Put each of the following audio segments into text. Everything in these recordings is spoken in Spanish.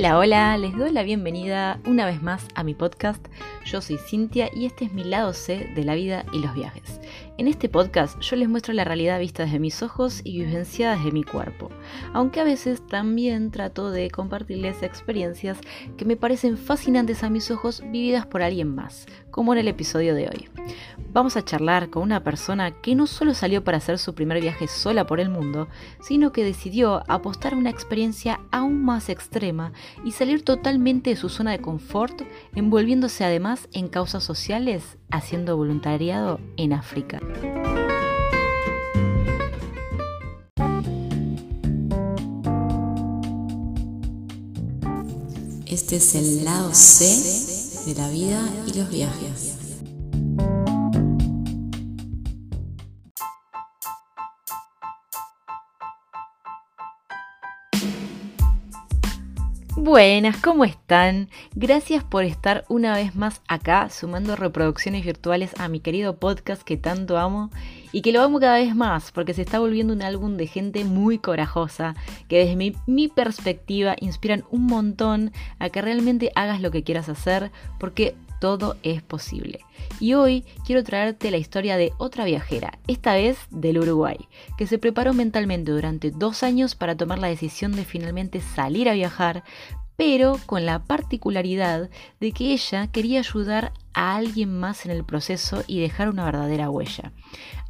Hola, hola, les doy la bienvenida una vez más a mi podcast. Yo soy Cintia y este es mi lado C de la vida y los viajes. En este podcast yo les muestro la realidad vista desde mis ojos y vivenciada desde mi cuerpo, aunque a veces también trato de compartirles experiencias que me parecen fascinantes a mis ojos vividas por alguien más, como en el episodio de hoy. Vamos a charlar con una persona que no solo salió para hacer su primer viaje sola por el mundo, sino que decidió apostar a una experiencia aún más extrema y salir totalmente de su zona de confort, envolviéndose además en causas sociales, haciendo voluntariado en África. Este es el lado C de la vida y los viajes. Buenas, ¿cómo están? Gracias por estar una vez más acá sumando reproducciones virtuales a mi querido podcast que tanto amo y que lo amo cada vez más porque se está volviendo un álbum de gente muy corajosa que desde mi, mi perspectiva inspiran un montón a que realmente hagas lo que quieras hacer porque todo es posible. Y hoy quiero traerte la historia de otra viajera, esta vez del Uruguay, que se preparó mentalmente durante dos años para tomar la decisión de finalmente salir a viajar, pero con la particularidad de que ella quería ayudar a alguien más en el proceso y dejar una verdadera huella.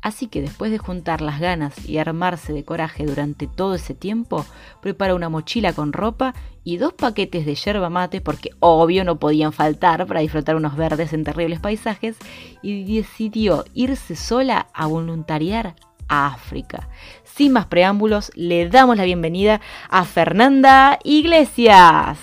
Así que después de juntar las ganas y armarse de coraje durante todo ese tiempo, preparó una mochila con ropa y dos paquetes de yerba mate porque obvio no podían faltar para disfrutar unos verdes en terribles paisajes y decidió irse sola a voluntariar a África. Sin más preámbulos, le damos la bienvenida a Fernanda Iglesias.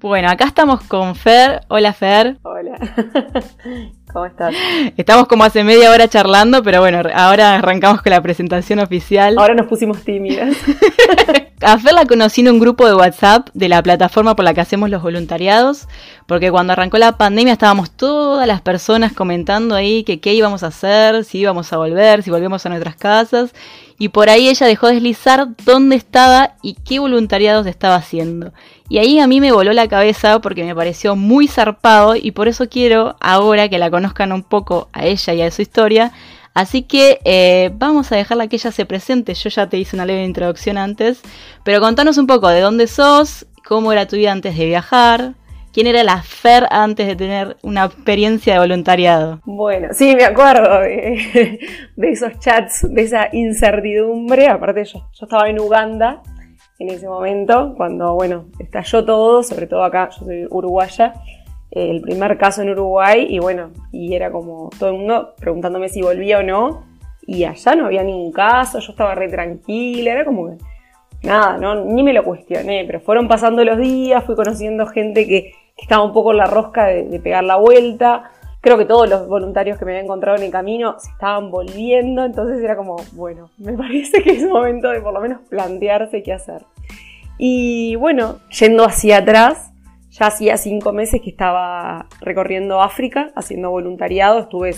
Bueno, acá estamos con Fer. Hola Fer. Hola. ¿Cómo estás? Estamos como hace media hora charlando, pero bueno, ahora arrancamos con la presentación oficial. Ahora nos pusimos tímidas. A Fer la conocí en un grupo de WhatsApp de la plataforma por la que hacemos los voluntariados, porque cuando arrancó la pandemia estábamos todas las personas comentando ahí que qué íbamos a hacer, si íbamos a volver, si volvemos a nuestras casas, y por ahí ella dejó deslizar dónde estaba y qué voluntariados estaba haciendo. Y ahí a mí me voló la cabeza porque me pareció muy zarpado y por eso quiero ahora que la conozcan un poco a ella y a su historia. Así que eh, vamos a dejarla que ella se presente. Yo ya te hice una leve introducción antes, pero contanos un poco de dónde sos, cómo era tu vida antes de viajar, ¿Quién era la Fer antes de tener una experiencia de voluntariado? Bueno, sí, me acuerdo de, esos chats, de esa incertidumbre. Aparte, yo, yo, estaba en Uganda en ese momento, cuando, bueno, estalló todo, sobre todo acá, yo soy uruguaya, el primer caso en Uruguay, y bueno, y era como todo el mundo preguntándome si volvía o no, y allá no había ningún caso, yo estaba re tranquila, era como que nada, no, ni me lo cuestioné, pero fueron pasando los días, fui conociendo gente que estaba un poco en la rosca de, pegar la vuelta. Creo que todos los voluntarios que me había encontrado en el camino se estaban volviendo, entonces era como, bueno, me parece que es momento de por lo menos plantearse qué hacer. Y bueno, yendo hacia atrás, ya hacía cinco meses que estaba recorriendo África, haciendo voluntariado, estuve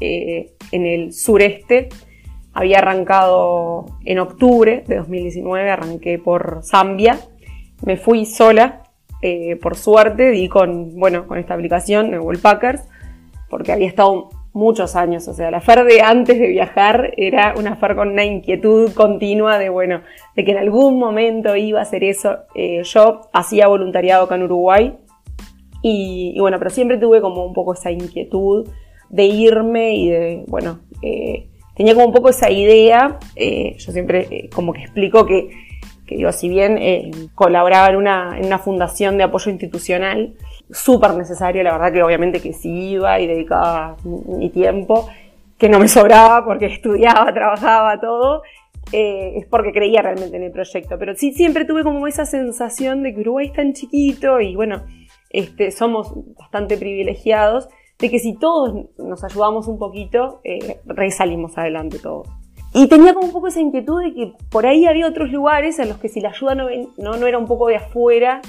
eh, en el sureste, había arrancado en octubre de 2019, arranqué por Zambia, me fui sola eh, por suerte di con, bueno, con esta aplicación, Google Packers, porque había estado muchos años, o sea, la FER de antes de viajar era una FER con una inquietud continua de, bueno, de que en algún momento iba a hacer eso. Eh, yo hacía voluntariado acá en Uruguay y, bueno, pero siempre tuve como un poco esa inquietud de irme y de, bueno, eh, tenía como un poco esa idea, yo siempre como que explico que digo, si bien eh, colaboraba en una fundación de apoyo institucional, súper necesario, la verdad que obviamente que sí iba y dedicaba mi tiempo, que no me sobraba porque estudiaba, trabajaba, todo, eh, es porque creía realmente en el proyecto. Pero sí siempre tuve como esa sensación de que Uruguay es tan chiquito y bueno, este, somos bastante privilegiados, de que si todos nos ayudamos un poquito, eh, resalimos adelante todos. Y tenía como un poco esa inquietud de que por ahí había otros lugares en los que si la ayuda no, no, era un poco de afuera,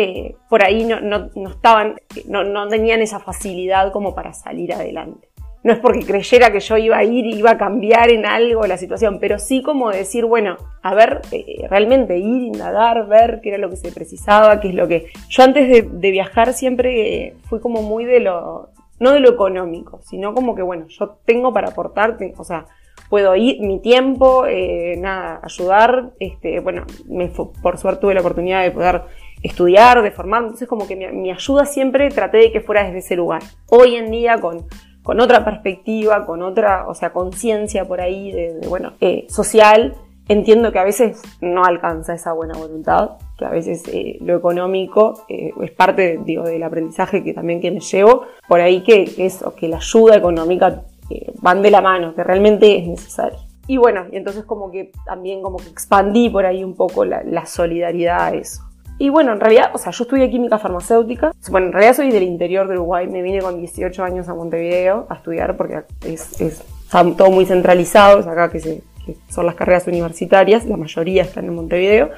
eh, por ahí no, estaban, no, tenían esa facilidad como para salir adelante. no es porque creyera que yo iba a ir y iba a cambiar en algo la situación, pero sí como decir, bueno, a ver, eh, realmente ir, indagar, ver qué era lo que se precisaba, qué es lo que... Yo antes de, viajar siempre eh, fui como muy de lo, no de lo económico, sino como que, bueno, yo tengo para aportarte, o sea, puedo ir, mi tiempo, eh, nada, ayudar, este, bueno, me, por suerte tuve la oportunidad de poder estudiar, de formar, entonces como que mi, ayuda siempre traté de que fuera desde ese lugar. Hoy en día con, con otra perspectiva, con otra, o sea, conciencia por ahí de, bueno, eh, social, entiendo que a veces no alcanza esa buena voluntad, que a veces eh, lo económico eh, es parte, digo, del aprendizaje que también que me llevo, por ahí que, que eso, que la ayuda económica van de la mano, que realmente es necesario. Y bueno, y entonces como que también como que expandí por ahí un poco la, la solidaridad a eso. Y bueno, en realidad, o sea, yo estudié química farmacéutica. Bueno, en realidad soy del interior de Uruguay. Me vine con 18 años a Montevideo a estudiar porque es, es todo muy centralizado. Es acá que, se, que son las carreras universitarias. La mayoría están en Montevideo.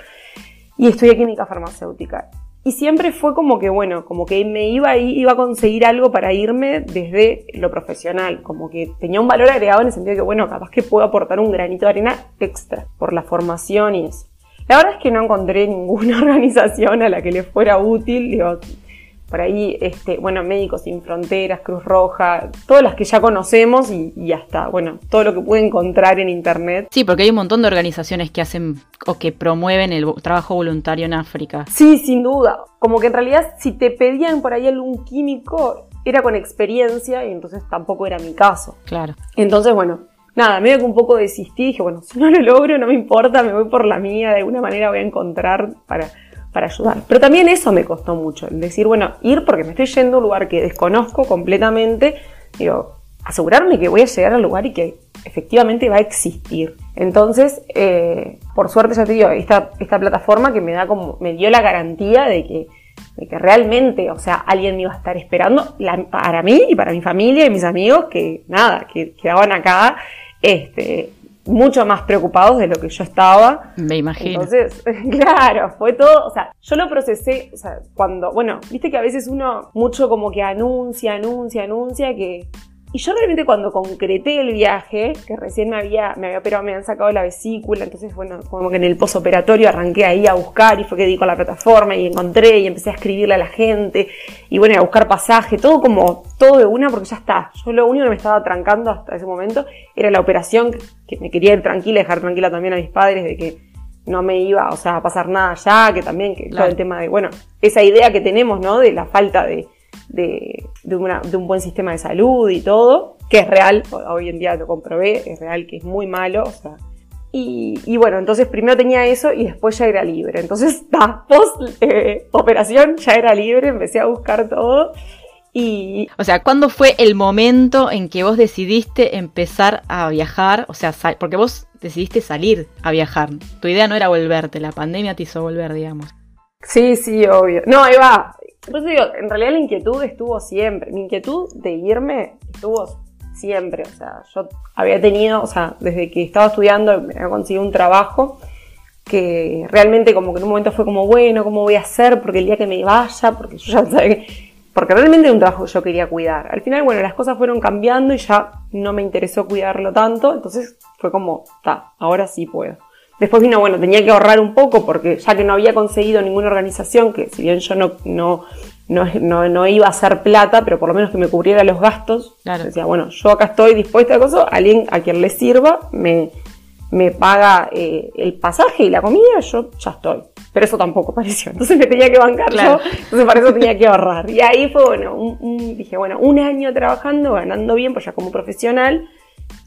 Y estudié química farmacéutica. Y siempre fue como que, bueno, como que me iba iba a conseguir algo para irme desde lo profesional, como que tenía un valor agregado en el sentido de que, bueno, capaz que puedo aportar un granito de arena extra por la formación y eso. La verdad es que no encontré ninguna organización a la que le fuera útil, digo, por ahí, este, bueno, Médicos Sin Fronteras, Cruz Roja, todas las que ya conocemos y, ya está. Bueno, todo lo que pude encontrar en internet. Sí, porque hay un montón de organizaciones que hacen o que promueven el trabajo voluntario en África. Sí, sin duda. Como que en realidad si te pedían por ahí algún químico, era con experiencia y entonces tampoco era mi caso. Claro. Entonces, bueno, nada, medio que un poco desistí, dije, bueno, si no lo logro, no me importa, me voy por la mía, de alguna manera voy a encontrar para para ayudar. Pero también eso me costó mucho, el decir, bueno, ir porque me estoy yendo a un lugar que desconozco completamente, digo, asegurarme que voy a llegar al lugar y que efectivamente va a existir. Entonces, eh, por suerte ya te digo, esta, esta plataforma que me da como, me dio la garantía de que, de que realmente, o sea, alguien me iba a estar esperando para mí y para mi familia y mis amigos que nada, que quedaban acá, este, mucho más preocupados de lo que yo estaba. Me imagino. Entonces, claro, fue todo, o sea, yo lo procesé, o sea, cuando, bueno, viste que a veces uno mucho como que anuncia, anuncia, anuncia que y yo realmente cuando concreté el viaje, que recién me había, me había operado, me habían sacado la vesícula, entonces bueno, como que en el posoperatorio arranqué ahí a buscar y fue que di con la plataforma y encontré y empecé a escribirle a la gente y bueno, a buscar pasaje, todo como, todo de una porque ya está. Yo lo único que me estaba trancando hasta ese momento era la operación, que me quería ir tranquila, dejar tranquila también a mis padres de que no me iba, o sea, a pasar nada ya, que también, que todo el tema de, bueno, esa idea que tenemos, ¿no? De la falta de, de, un buen sistema de salud y todo, que es real, hoy en día lo comprobé, es real que es muy malo, o sea, y, bueno, entonces primero tenía eso y después ya era libre. Entonces, post eh, operación ya era libre, empecé a buscar todo. Y... O sea, ¿cuándo fue el momento en que vos decidiste empezar a viajar? O sea, porque vos decidiste salir a viajar. Tu idea no era volverte, la pandemia te hizo volver, digamos. Sí, sí, obvio. No, Eva, pues digo, en realidad la inquietud estuvo siempre. Mi inquietud de irme estuvo siempre. O sea, yo había tenido, o sea, desde que estaba estudiando, me había conseguido un trabajo que realmente como que en un momento fue como, bueno, ¿cómo voy a hacer? Porque el día que me vaya, porque yo ya sabía Porque realmente era un trabajo que yo quería cuidar. Al final, bueno, las cosas fueron cambiando y ya no me interesó cuidarlo tanto, entonces fue como, está, ahora sí puedo. Después vino, bueno, tenía que ahorrar un poco porque ya que no había conseguido ninguna organización, que si bien yo no, no, no, no, iba a hacer plata, pero por lo menos que me cubriera los gastos, decía, bueno, yo acá estoy dispuesta a cosa, alguien a quien le sirva me, me paga eh, el pasaje y la comida, yo ya estoy. Pero eso tampoco pareció. Entonces me tenía que bancar yo, entonces para eso tenía que ahorrar. Y ahí fue, bueno, dije, bueno, un año trabajando, ganando bien, pues ya como profesional,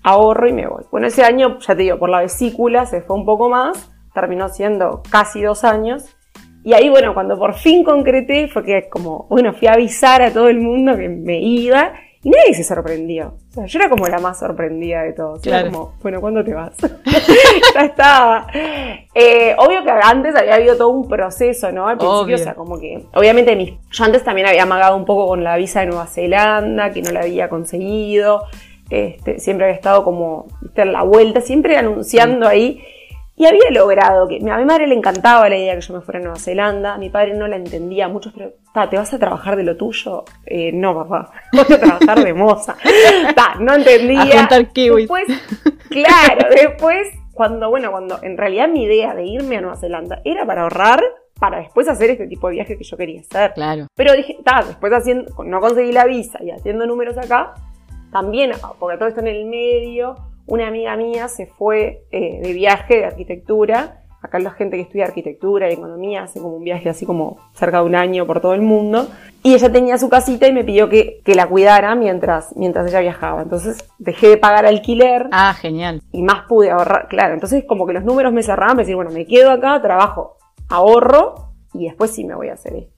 ahorro y me voy. Bueno, ese año, ya te digo, por la vesícula se fue un poco más, terminó siendo casi dos años. Y ahí, bueno, cuando por fin concreté, fue que como, bueno, fui a avisar a todo el mundo que me iba y nadie se sorprendió. O sea, yo era como la más sorprendida de todos. Era como, bueno, ¿cuándo te vas? ya estaba. Eh, obvio que antes había habido todo un proceso, ¿no? Al principio, o sea, como que, obviamente, mis, yo antes también había amagado un poco con la visa de Nueva Zelanda, que no la había conseguido. Este, siempre había estado como en la vuelta, siempre anunciando ahí. Y había logrado que a mi madre le encantaba la idea que yo me fuera a Nueva Zelanda, a mi padre no la entendía mucho, pero ¿te vas a trabajar de lo tuyo? Eh, no, papá, voy a trabajar de moza. Ta, no entendía. A kiwis. Después, claro, después, cuando, bueno, cuando en realidad mi idea de irme a Nueva Zelanda era para ahorrar para después hacer este tipo de viaje que yo quería hacer. Claro. Pero dije, ta, después haciendo, no conseguí la visa y haciendo números acá, también, porque todo esto en el medio, una amiga mía se fue eh, de viaje de arquitectura. Acá la gente que estudia arquitectura y economía hace como un viaje así como cerca de un año por todo el mundo. Y ella tenía su casita y me pidió que, que la cuidara mientras, mientras ella viajaba. Entonces dejé de pagar alquiler. Ah, genial. Y más pude ahorrar. Claro, entonces como que los números me cerraban, me decir, bueno, me quedo acá, trabajo, ahorro y después sí me voy a hacer esto.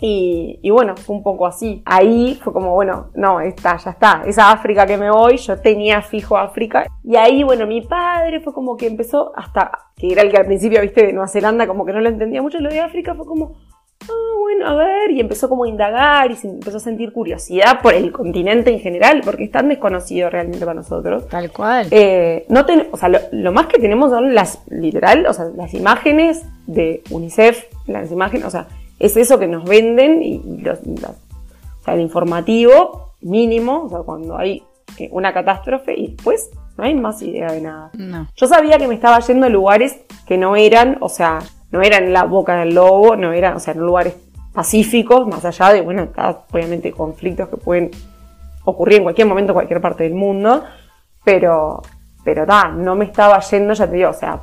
Y, bueno, fue un poco así. Ahí fue como, bueno, no, está, ya está. Esa África que me voy, yo tenía fijo África. Y ahí, bueno, mi padre fue como que empezó, hasta que era el que al principio, viste, de Nueva Zelanda, como que no lo entendía mucho. Lo de África fue como, ah, bueno, a ver. Y empezó como a indagar y se empezó a sentir curiosidad por el continente en general, porque es tan desconocido realmente para nosotros. Tal cual. Eh, no o sea, lo, lo, más que tenemos son las, literal, o sea, las imágenes de UNICEF, las imágenes, o sea, es eso que nos venden y, los, o sea, el informativo mínimo, o sea, cuando hay eh, una catástrofe y después no hay más idea de nada. Yo sabía que me estaba yendo a lugares que no eran, o sea, no eran la boca del lobo, no eran, o sea, en lugares pacíficos, más allá de, bueno, obviamente conflictos que pueden ocurrir en cualquier momento en cualquier parte del mundo, pero, pero da, no me estaba yendo, ya te digo, o sea,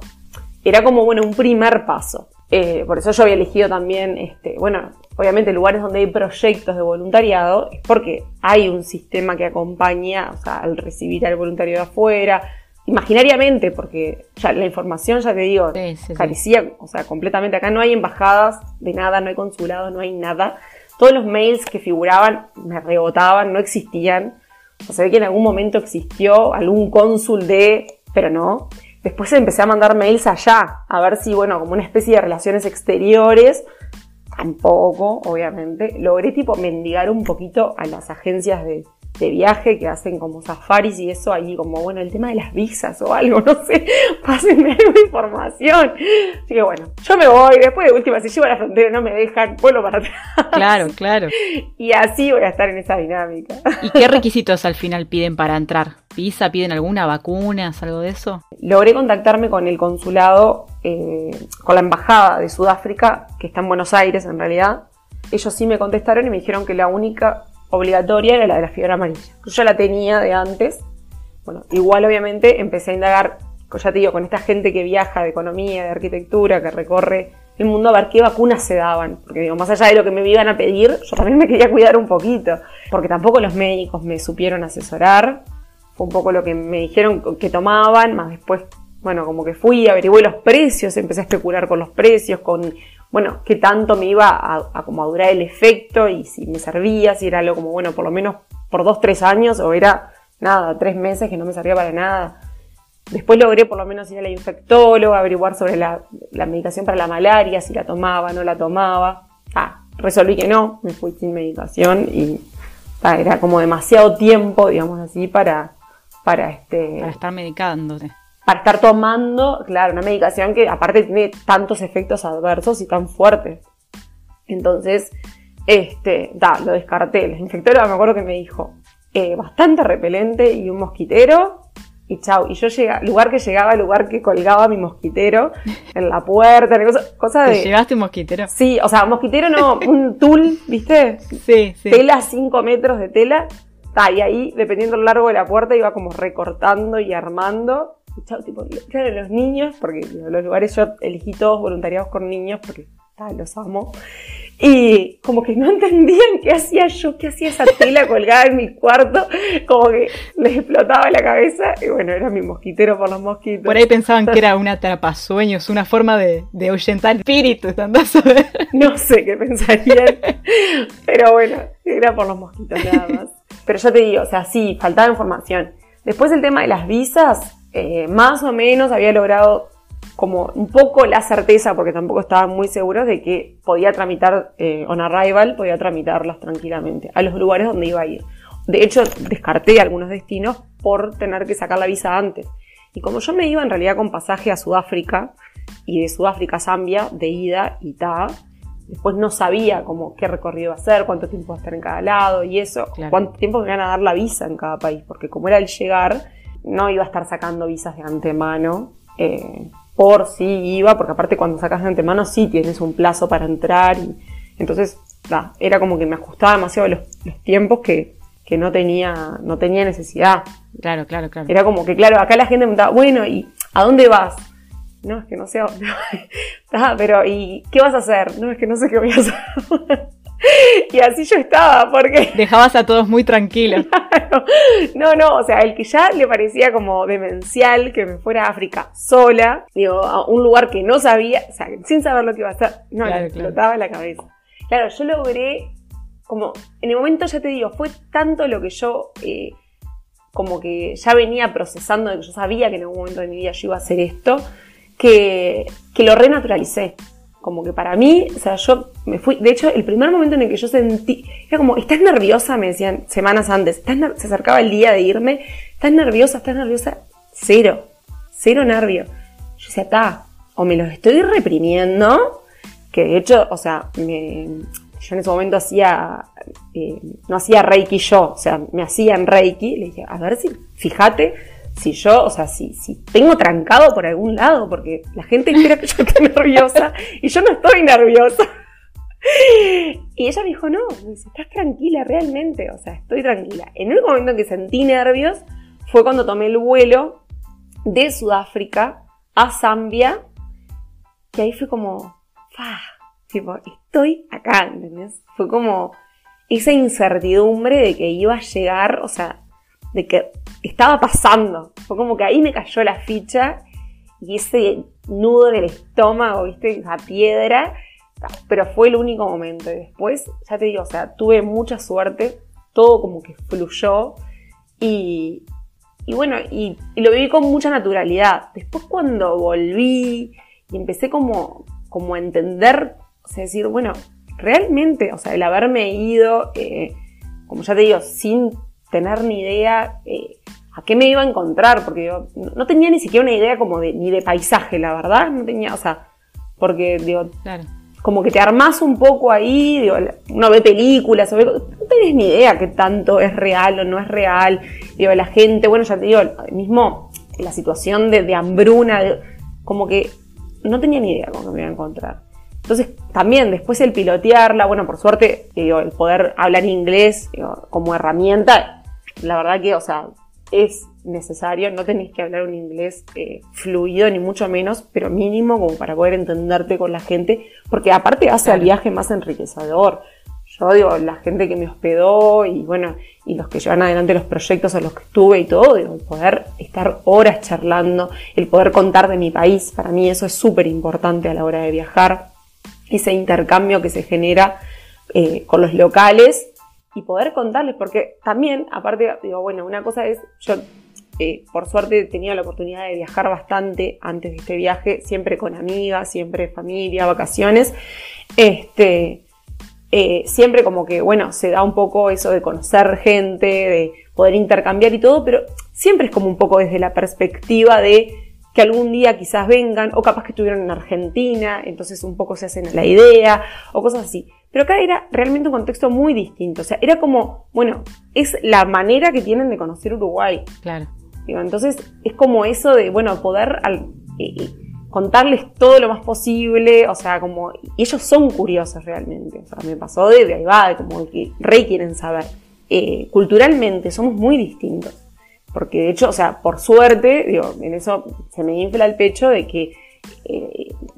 era como, bueno, un primer paso. Eh, por eso yo había elegido también, este, bueno, obviamente lugares donde hay proyectos de voluntariado, es porque hay un sistema que acompaña, o sea, al recibir al voluntario de afuera, imaginariamente, porque ya la información, ya te digo, carecía, o sea, completamente. Acá no hay embajadas de nada, no hay consulado, no hay nada. Todos los mails que figuraban me rebotaban, no existían. O sea, se ve que en algún momento existió algún cónsul de, pero no. Después empecé a mandar mails allá, a ver si, bueno, como una especie de relaciones exteriores, tampoco, obviamente, logré tipo mendigar un poquito a las agencias de, de viaje que hacen como safaris y eso ahí como bueno el tema de las visas o algo no sé pásenme alguna información. Así que bueno yo me voy después de última si llego a la frontera no me dejan vuelvo para atrás. Claro claro. Y así voy a estar en esa dinámica. Y qué requisitos al final piden para entrar visa piden alguna vacunas algo de eso logré contactarme con el consulado eh, con la embajada de Sudáfrica que está en Buenos Aires en realidad. Ellos sí me contestaron y me dijeron que la única obligatoria era la de la fiebre amarilla. Yo la tenía de antes. Bueno, igual obviamente empecé a indagar, ya te digo, con esta gente que viaja de economía, de arquitectura, que recorre el mundo a ver qué vacunas se daban. Porque digo, más allá de lo que me iban a pedir, yo también me quería cuidar un poquito. Porque tampoco los médicos me supieron asesorar. Fue un poco lo que me dijeron que tomaban, más después, bueno, como que fui, averigué los precios, empecé a especular con los precios, con bueno, qué tanto me iba a, a durar el efecto y si me servía, si era algo como, bueno, por lo menos por dos, tres años o era nada, tres meses que no me servía para nada. Después logré por lo menos ir a la infectóloga, averiguar sobre la, medicación para la malaria, si la tomaba, no la tomaba. Ah, resolví que no, me fui sin medicación y era como demasiado tiempo, digamos así, para, para este... Para estar medicándote para estar tomando, claro, una medicación que aparte tiene tantos efectos adversos y tan fuertes. Entonces, este, da, lo descarté. La infectora me acuerdo que me dijo, eh, bastante repelente y un mosquitero, y chau. Y yo llega, lugar que llegaba, lugar que colgaba mi mosquitero en la puerta, cosa, de. ¿Llegaste un mosquitero? Sí, o sea, mosquitero no, un tul, ¿viste? Sí, sí. Tela, 5 metros de tela. y ahí, dependiendo del largo de la puerta, iba como recortando y armando tipo, claro, los niños, porque los lugares yo elegí todos voluntariados con niños porque los amo. Y como que no entendían qué hacía yo, qué hacía esa tela colgada en mi cuarto, como que les explotaba la cabeza y bueno, era mi mosquitero por los mosquitos. Por ahí pensaban que era una atrapasueños, una forma de, de ahuyentar a ver. No sé qué pensarían, pero bueno, era por los mosquitos nada más. Pero yo te digo, o sea, sí, faltaba información. Después el tema de las visas, eh, más o menos había logrado como un poco la certeza, porque tampoco estaban muy seguros de que podía tramitar eh, on arrival, podía tramitarlas tranquilamente a los lugares donde iba a ir. De hecho, descarté algunos destinos por tener que sacar la visa antes. Y como yo me iba en realidad con pasaje a Sudáfrica, y de Sudáfrica a Zambia, de ida y ta, después no sabía como qué recorrido iba a hacer, cuánto tiempo iba a estar en cada lado y eso, cuánto tiempo me iban a dar la visa en cada país, porque como era el llegar, no iba a estar sacando visas de antemano. Eh, por si iba, porque aparte cuando sacas de antemano sí tienes un plazo para entrar y entonces era como que me ajustaba demasiado los, tiempos que, que, no tenía no tenía necesidad. Claro, claro, claro. Era como que, claro, acá la gente me preguntaba, bueno, ¿y a dónde vas? No, es que no sé a dónde ah, pero ¿y qué vas a hacer? No, es que no sé qué voy a hacer. y así yo estaba, porque... Dejabas a todos muy tranquilos. No, no, o sea, el que ya le parecía como demencial que me fuera a África sola, digo, a un lugar que no sabía, o sea, sin saber lo que iba a hacer, no, le explotaba la cabeza. Claro, yo logré, como, en el momento ya te digo, fue tanto lo que yo... Eh, como que ya venía procesando de que yo sabía que en algún momento de mi vida yo iba a hacer esto, que, que lo renaturalicé. Como que para mí, o sea, yo me fui, de hecho, el primer momento en el que yo sentí, era como, ¿estás nerviosa? Me decían semanas antes, se acercaba el día de irme, ¿estás nerviosa? ¿Estás nerviosa? Cero, cero nervio. Yo decía, ta, o me los estoy reprimiendo, que de hecho, o sea, yo en ese momento hacía, eh, no hacía Reiki yo, o sea, me hacían Reiki, le dije, a ver si, fíjate, si yo, o sea, si, si tengo trancado por algún lado, porque la gente espera que yo esté nerviosa y yo no estoy nerviosa. Y ella me dijo, no, me dice, estás tranquila realmente, o sea, estoy tranquila. En el momento en que sentí nervios fue cuando tomé el vuelo de Sudáfrica a Zambia, que ahí fue como, fa, tipo, estoy acá, ¿entendés? Fue como esa incertidumbre de que iba a llegar, o sea, de que estaba pasando. Fue como que ahí me cayó la ficha y ese nudo en el estómago, ¿viste? Esa piedra. Pero fue el único momento. Y después, ya te digo, o sea, tuve mucha suerte. Todo como que fluyó. Y, y bueno, y, lo viví con mucha naturalidad. Después cuando volví y empecé como, como a entender, o sea, decir, bueno, realmente, o sea, el haberme ido, eh, como ya te digo, sin tener ni idea eh, a qué me iba a encontrar, porque yo no tenía ni siquiera una idea como de, ni de paisaje, la verdad, no tenía, o sea, porque digo, como que te armás un poco ahí, digo, uno ve películas, no tenés ni idea qué tanto es real o no es real, digo, la gente, bueno, ya te digo, mismo la situación de, hambruna, como que no tenía ni idea cómo me iba a encontrar. Entonces, también después el pilotearla, bueno, por suerte, digo, el poder hablar inglés como herramienta, la verdad que, o sea, es necesario, no tenéis que hablar un inglés eh, fluido ni mucho menos, pero mínimo como para poder entenderte con la gente, porque aparte hace el viaje más enriquecedor. Yo digo, la gente que me hospedó y bueno, y los que llevan adelante los proyectos a los que estuve y todo, digo, el poder estar horas charlando, el poder contar de mi país, para mí eso es súper importante a la hora de viajar, ese intercambio que se genera eh, con los locales y poder contarles, porque también, aparte, digo, bueno, una cosa es, yo eh, por suerte he tenido la oportunidad de viajar bastante antes de este viaje, siempre con amigas, siempre familia, vacaciones, este, eh, siempre como que, bueno, se da un poco eso de conocer gente, de poder intercambiar y todo, pero siempre es como un poco desde la perspectiva de que algún día quizás vengan, o capaz que estuvieron en Argentina, entonces un poco se hacen la idea, o cosas así. Pero acá era realmente un contexto muy distinto. O sea, era como, bueno, es la manera que tienen de conocer Uruguay. Claro. entonces es como eso de, bueno, poder eh, eh, contarles todo lo más posible. O sea, como. ellos son curiosos realmente. O sea, me pasó de, ahí va, de como que rey quieren saber. Eh, culturalmente somos muy distintos. Porque de hecho, o sea, por suerte, digo, en eso se me infla el pecho de que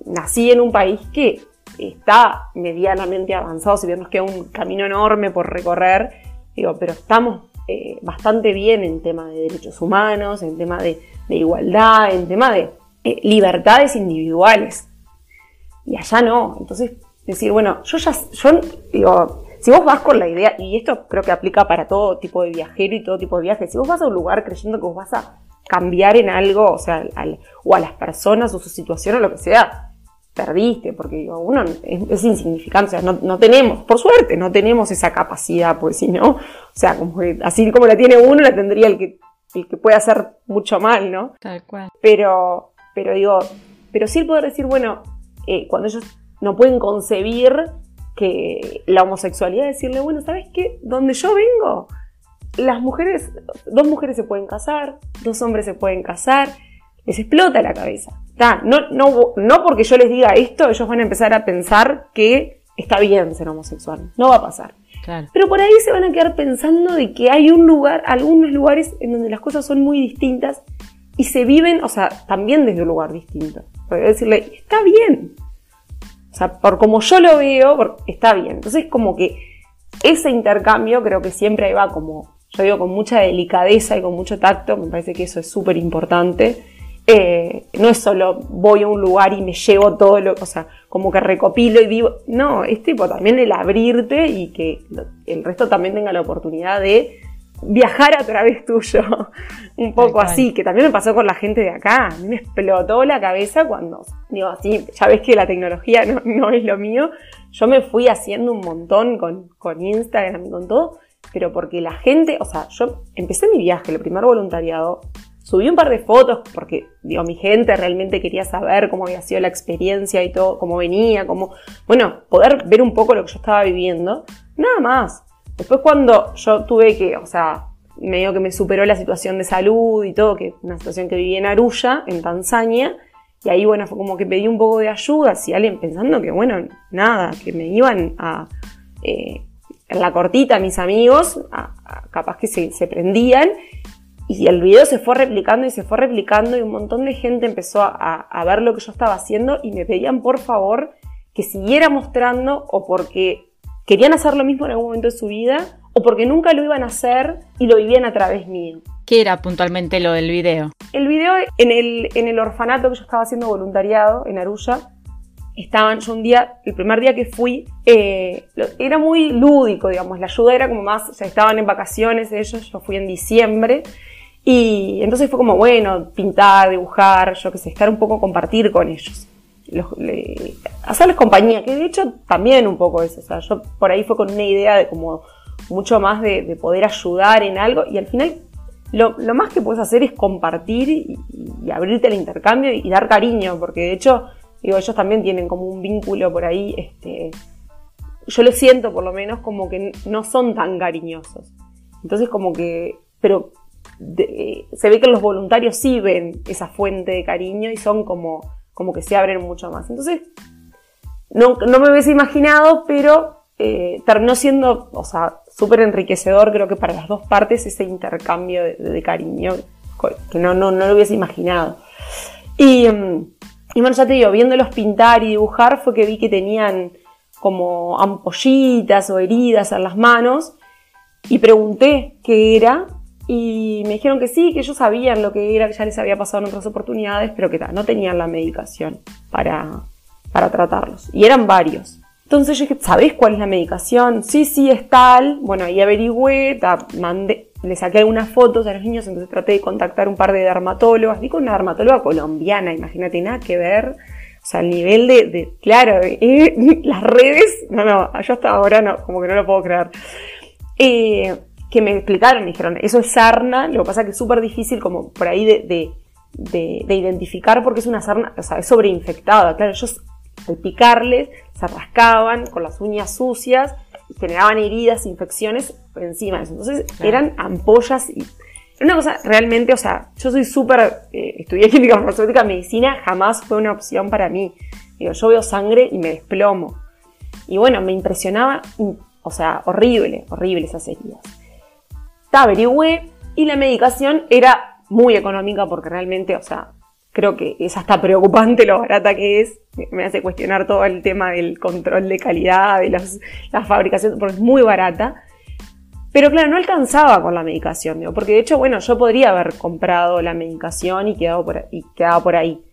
nací en un país que está medianamente avanzado, si bien nos queda un camino enorme por recorrer, digo, pero estamos eh, bastante bien en tema de derechos humanos, en tema de, igualdad, en tema de eh, libertades individuales. Y allá no. Entonces, decir, bueno, yo ya, yo digo, si vos vas con la idea, y esto creo que aplica para todo tipo de viajero y todo tipo de viaje, si vos vas a un lugar creyendo que vos vas a cambiar en algo, o sea, o a las personas o su situación o lo que sea, perdiste, porque uno es, insignificante, o sea, no, tenemos, por suerte, no tenemos esa capacidad, pues si no, o sea, como así como la tiene uno, la tendría el que el que puede hacer mucho mal, ¿no? Tal cual. Pero, pero digo, pero sí el poder decir, bueno, eh, cuando ellos no pueden concebir que la homosexualidad, decirle, bueno, ¿sabes qué? Donde yo vengo, las mujeres, dos mujeres se pueden casar, dos hombres se pueden casar, les explota la cabeza. No, no, no porque yo les diga esto, ellos van a empezar a pensar que está bien ser homosexual. No va a pasar. Pero por ahí se van a quedar pensando de que hay un lugar, algunos lugares en donde las cosas son muy distintas y se viven, o sea, también desde un lugar distinto. Porque decirle, está bien. O sea, por como yo lo veo, está bien. Entonces, como que ese intercambio creo que siempre va como, yo digo, con mucha delicadeza y con mucho tacto, me parece que eso es súper importante eh, no es solo voy a un lugar y me llevo todo lo, o sea, como que recopilo y digo, no, es tipo también el abrirte y que el resto también tenga la oportunidad de viajar a través tuyo. un poco así, que también me pasó con la gente de acá. A mí me explotó la cabeza cuando, digo, así, ya ves que la tecnología no, es lo mío. Yo me fui haciendo un montón con, con Instagram y con todo, pero porque la gente, o sea, yo empecé mi viaje, el primer voluntariado, subí un par de fotos porque, digo, mi gente realmente quería saber cómo había sido la experiencia y todo, cómo venía, cómo, bueno, poder ver un poco lo que yo estaba viviendo. Nada más. Después cuando yo tuve que, o sea, medio que me superó la situación de salud y todo, que una situación que viví en Arulla, en Tanzania, y ahí, bueno, fue como que pedí un poco de ayuda, si alguien pensando que, bueno, nada, que me iban a, eh, en la cortita mis amigos, capaz que se, se prendían, y el video se fue replicando y se fue replicando y un montón de gente empezó a, ver lo que yo estaba haciendo y me pedían por favor que siguiera mostrando o porque querían hacer lo mismo en algún momento de su vida o porque nunca lo iban a hacer y lo vivían a través mío. ¿Qué era puntualmente lo del video? El video en el, en el orfanato que yo estaba haciendo voluntariado en Arulla, estaban, yo un día, el primer día que fui, eh, era muy lúdico, digamos, la ayuda era como más, o sea, estaban en vacaciones ellos, yo fui en diciembre, y entonces fue como, bueno, pintar, dibujar, yo qué sé, estar un poco, compartir con ellos. hacerles compañía, que de hecho también un poco eso, o sea, yo por ahí fue con una idea de como mucho más de, poder ayudar en algo y al final lo, más que puedes hacer es compartir y, abrirte al intercambio y, dar cariño, porque de hecho, digo, ellos también tienen como un vínculo por ahí, este, yo lo siento por lo menos como que no son tan cariñosos. Entonces como que, pero se ve que los voluntarios sí ven esa fuente de cariño y son como, como que se abren mucho más. Entonces, no, me hubiese imaginado, pero eh, terminó siendo, o sea, súper enriquecedor, creo que para las dos partes, ese intercambio de, cariño, que no, no, no, lo hubiese imaginado. Y, mm, y bueno, ya te digo, viéndolos pintar y dibujar, fue que vi que tenían como ampollitas o heridas en las manos, y pregunté qué era, y me dijeron que sí, que ellos sabían lo que era, que ya les había pasado en otras oportunidades, pero que no tenían la medicación para, para tratarlos. Y eran varios. Entonces yo dije, ¿sabés cuál es la medicación? Sí, sí, es tal. Bueno, ahí averigüé, mandé, le saqué algunas fotos a los niños, entonces traté de contactar un par de dermatólogas. Vi con una dermatóloga colombiana, imagínate, nada que ver. O sea, el nivel de, claro, eh, las redes, no, no, yo hasta ahora no, como que no lo puedo creer. Eh, que me explicaron, me dijeron, eso es sarna, lo que pasa es que es súper difícil como por ahí de, identificar porque es una sarna, o sea, es sobreinfectada. Claro, ellos al picarles se rascaban con las uñas sucias y generaban heridas, infecciones por encima de eso. Entonces eran ampollas y... Una cosa realmente, o sea, yo soy súper, eh, estudié química farmacéutica, medicina jamás fue una opción para mí. Digo, yo veo sangre y me desplomo. Y bueno, me impresionaba, o sea, horrible, horrible esas heridas averigüé y la medicación era muy económica porque realmente, o sea, creo que es hasta preocupante lo barata que es. Me hace cuestionar todo el tema del control de calidad, de las, fabricaciones, porque es muy barata. Pero claro, no alcanzaba con la medicación, digo, porque de hecho, bueno, yo podría haber comprado la medicación y quedado por, quedaba por ahí.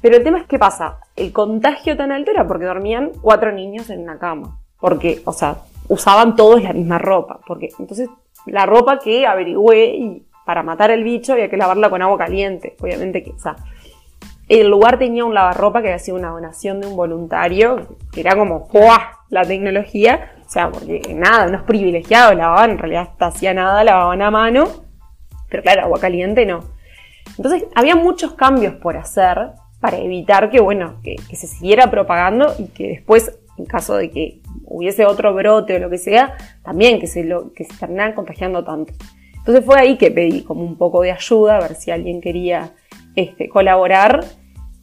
Pero el tema es que pasa, el contagio tan alto era porque dormían cuatro niños en una cama. Porque, o sea, usaban todos la misma ropa. Porque entonces la ropa que averigüé y para matar el bicho había que lavarla con agua caliente. Obviamente que, o sea, el lugar tenía un lavarropa que había sido una donación de un voluntario, que era como, ¡buah! La tecnología. O sea, porque nada, unos privilegiados lavaban, en realidad hasta hacía nada, lavaban a mano. Pero claro, agua caliente no. Entonces había muchos cambios por hacer para evitar que, bueno, que, se siguiera propagando y que después, en caso de que hubiese otro brote o lo que sea, también que se, lo, que se terminaran contagiando tanto. Entonces fue ahí que pedí como un poco de ayuda, a ver si alguien quería este, colaborar.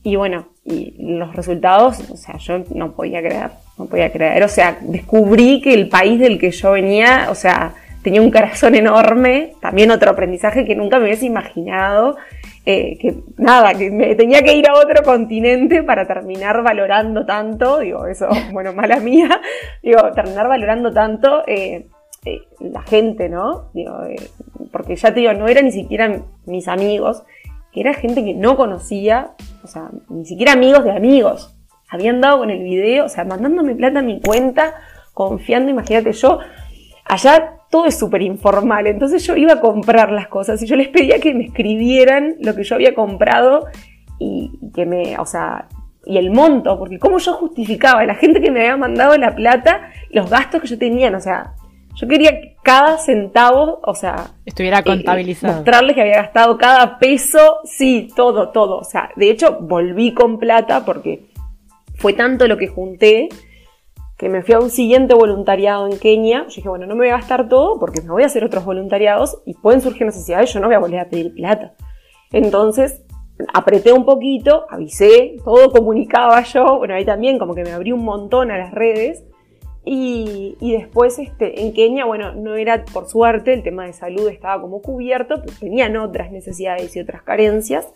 Y bueno, y los resultados, o sea, yo no podía creer, no podía creer. O sea, descubrí que el país del que yo venía, o sea, tenía un corazón enorme, también otro aprendizaje que nunca me hubiese imaginado, eh, que nada, que me tenía que ir a otro continente para terminar valorando tanto, digo, eso, bueno, mala mía, digo, terminar valorando tanto eh, eh, la gente, ¿no? Digo, porque ya te digo, no eran ni siquiera mis amigos, era gente que no conocía, o sea, ni siquiera amigos de amigos. Habían dado con el video, o sea, mandándome plata a mi cuenta, confiando, imagínate yo, allá todo es súper informal, entonces yo iba a comprar las cosas y yo les pedía que me escribieran lo que yo había comprado y, que me, o sea, y el monto, porque cómo yo justificaba, la gente que me había mandado la plata, los gastos que yo tenía, o sea, yo quería que cada centavo, o sea, estuviera eh, contabilizado. mostrarles que había gastado cada peso, sí, todo, todo. O sea, de hecho, volví con plata porque fue tanto lo que junté que me fui a un siguiente voluntariado en Kenia. Yo dije, bueno, no me voy a gastar todo porque me voy a hacer otros voluntariados y pueden surgir necesidades, yo no voy a volver a pedir plata. Entonces, apreté un poquito, avisé, todo comunicaba yo, bueno, ahí también como que me abrí un montón a las redes y, después este, en Kenia, bueno, no era por suerte, el tema de salud estaba como cubierto, pero tenían otras necesidades y otras carencias.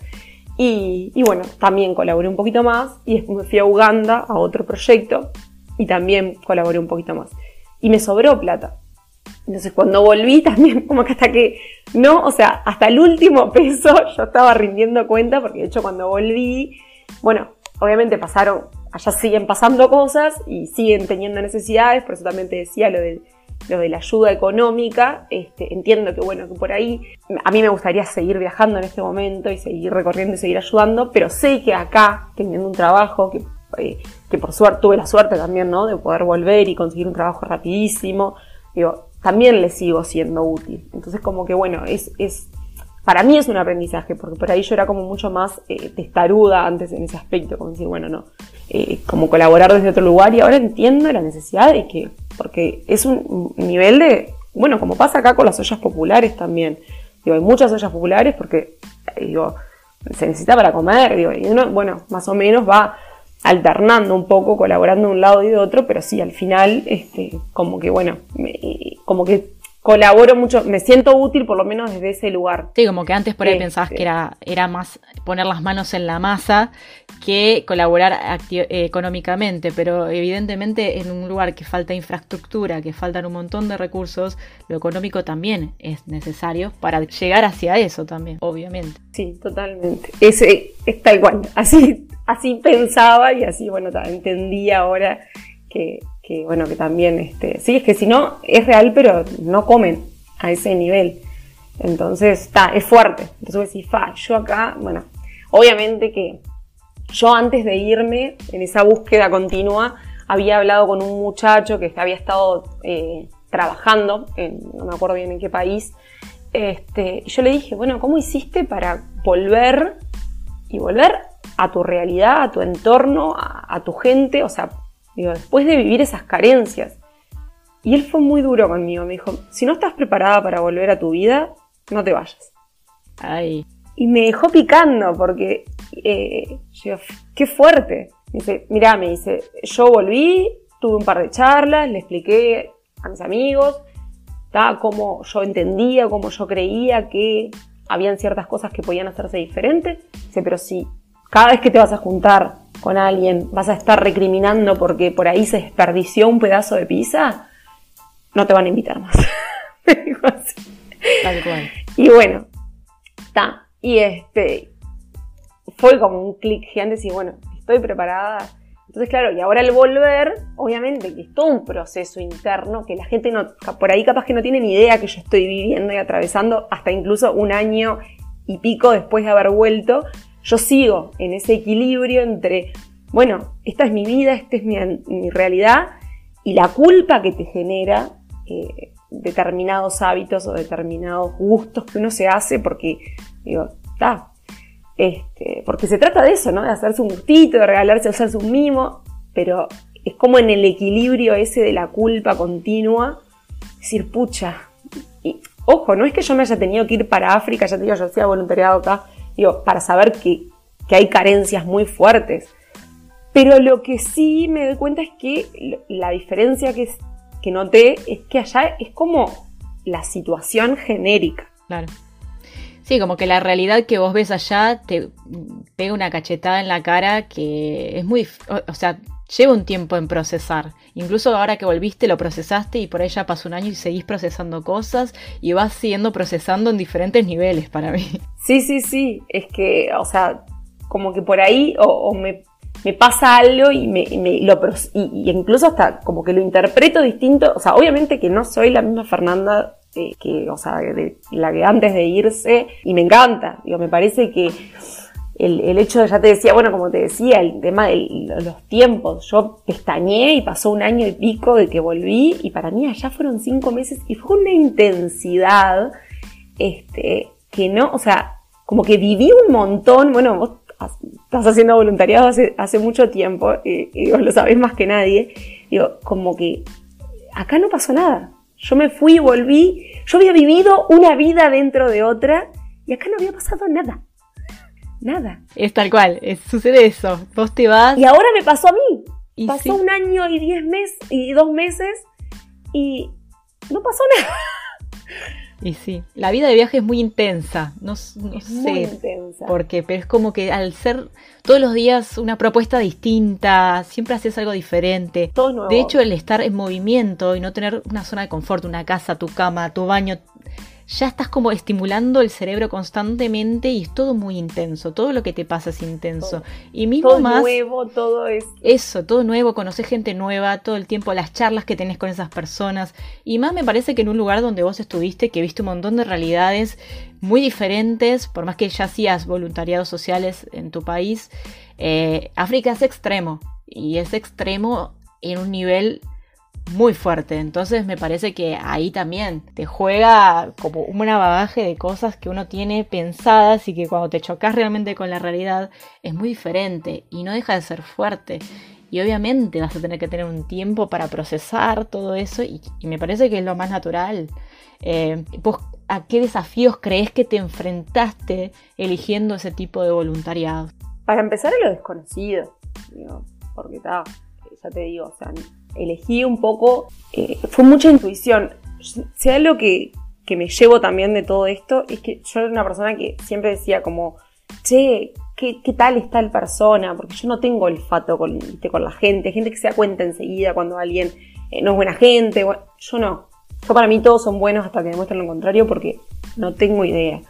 Y, bueno, también colaboré un poquito más y me fui a Uganda a otro proyecto y también colaboré un poquito más. Y me sobró plata. Entonces cuando volví también como que hasta que, no, o sea, hasta el último peso yo estaba rindiendo cuenta porque de hecho cuando volví, bueno, obviamente pasaron allá siguen pasando cosas y siguen teniendo necesidades, por eso también te decía lo de, lo de la ayuda económica. Este, entiendo que bueno, que por ahí a mí me gustaría seguir viajando en este momento y seguir recorriendo y seguir ayudando, pero sé que acá, teniendo un trabajo que, eh, que por suerte tuve la suerte también, ¿no? De poder volver y conseguir un trabajo rapidísimo, digo, también le sigo siendo útil. Entonces como que bueno, es, es para mí es un aprendizaje, porque por ahí yo era como mucho más eh, testaruda antes en ese aspecto, como decir, bueno, no, eh, como colaborar desde otro lugar y ahora entiendo la necesidad de que, porque es un nivel de, bueno, como pasa acá con las ollas populares también, digo, hay muchas ollas populares porque, eh, digo, se necesita para comer, digo, y uno, bueno, más o menos va alternando un poco, colaborando de un lado y de otro, pero sí, al final, este, como que, bueno, como que colaboro mucho, me siento útil por lo menos desde ese lugar. Sí, como que antes por ahí pensabas que era, era más poner las manos en la masa que colaborar económicamente, pero evidentemente en un lugar que falta infraestructura, que faltan un montón de recursos, lo económico también es necesario para llegar hacia eso también, obviamente. Sí, totalmente. Ese es tal cual. Así, así pensaba y así, bueno, entendí ahora que, bueno, que también, este, sí, es que si no, es real, pero no comen a ese nivel. Entonces, está, es fuerte. Entonces decís, fa, yo acá, bueno, obviamente que yo antes de irme en esa búsqueda continua, había hablado con un muchacho que había estado eh, trabajando, en, no me acuerdo bien en qué país, este, yo le dije, bueno, ¿cómo hiciste para volver y volver a tu realidad, a tu entorno, a tu gente? O sea, Digo, después de vivir esas carencias. Y él fue muy duro conmigo. Me dijo, si no estás preparada para volver a tu vida, no te vayas. Ay. Y me dejó picando porque, eh, yo, qué fuerte. Me dice, mirá, me dice, yo volví, tuve un par de charlas, le expliqué a mis amigos, cómo yo entendía, cómo yo creía que habían ciertas cosas que podían hacerse diferentes. Dice, pero si cada vez que te vas a juntar con alguien, vas a estar recriminando porque por ahí se desperdició un pedazo de pizza, no te van a invitar más. Me dijo así. Tal cual. Y bueno, está. Y este, fue como un clic gigante y bueno, estoy preparada. Entonces, claro, y ahora el volver, obviamente que es todo un proceso interno que la gente no, por ahí capaz que no tiene ni idea que yo estoy viviendo y atravesando hasta incluso un año y pico después de haber vuelto, yo sigo en ese equilibrio entre, bueno, esta es mi vida, esta es mi, realidad, y la culpa que te genera, eh, determinados hábitos o determinados gustos que uno se hace porque, digo, está. Este, porque se trata de eso, ¿no? De hacerse un gustito, de regalarse, de hacerse un mimo, pero es como en el equilibrio ese de la culpa continua, decir, pucha, y, ojo, no es que yo me haya tenido que ir para África, ya te digo, yo hacía voluntariado acá, para saber que, que hay carencias muy fuertes. Pero lo que sí me doy cuenta es que la diferencia que, que noté es que allá es como la situación genérica. Claro. Sí, como que la realidad que vos ves allá te pega una cachetada en la cara que es muy... O sea, lleva un tiempo en procesar. Incluso ahora que volviste lo procesaste y por ahí ya pasó un año y seguís procesando cosas y vas siguiendo procesando en diferentes niveles para mí. Sí, sí, sí. Es que, o sea, como que por ahí o, me, pasa algo y, me, lo, y, incluso hasta como que lo interpreto distinto. O sea, obviamente que no soy la misma Fernanda eh, que, o sea, de la que antes de irse y me encanta. Digo, me parece que el, hecho de, ya te decía, bueno, como te decía, el tema de los tiempos, yo pestañé y pasó un año y pico de que volví y para mí allá fueron cinco meses y fue una intensidad, este, que no, o sea, como que viví un montón, bueno, vos estás haciendo voluntariado hace, hace mucho tiempo y, y vos lo sabés más que nadie, digo, como que acá no pasó nada. Yo me fui y volví, yo había vivido una vida dentro de otra y acá no había pasado nada nada. Es tal cual, sucede eso. Vos te vas. Y ahora me pasó a mí. Y pasó un año y diez meses y dos meses y no pasó nada. Y sí, la vida de viaje es muy intensa, no, sé muy intensa. por qué, pero es como que al ser todos los días una propuesta distinta, siempre haces algo diferente. Todo nuevo. De hecho, el estar en movimiento y no tener una zona de confort, una casa, tu cama, tu baño, ya estás como estimulando el cerebro constantemente y es todo muy intenso, todo lo que te pasa es intenso. Y mismo todo más... nuevo, todo es... Eso, todo nuevo, conoces gente nueva, todo el tiempo las charlas que tenés con esas personas. Y más me parece que en un lugar donde vos estuviste, que viste un montón de realidades muy diferentes, por más que ya hacías voluntariados sociales en tu país, eh, África es extremo. Y es extremo en un nivel muy fuerte. Entonces me parece que ahí también te juega como una bagaje de cosas que uno tiene pensadas y que cuando te chocas realmente con la realidad es muy diferente y no deja de ser fuerte. Y obviamente vas a tener que tener un tiempo para procesar todo eso y, me parece que es lo más natural. Eh, ¿A qué desafíos crees que te enfrentaste eligiendo ese tipo de voluntariado? Para empezar, a lo desconocido. porque está, ya te digo, o sea, elegí un poco, eh, fue mucha intuición. Si algo que, que me llevo también de todo esto es que yo era una persona que siempre decía como, che, ¿qué, qué tal está el persona? Porque yo no tengo olfato con, con la gente, gente que se da cuenta enseguida cuando alguien eh, no es buena gente, yo no. Yo para mí todos son buenos hasta que demuestren lo contrario porque no tengo idea.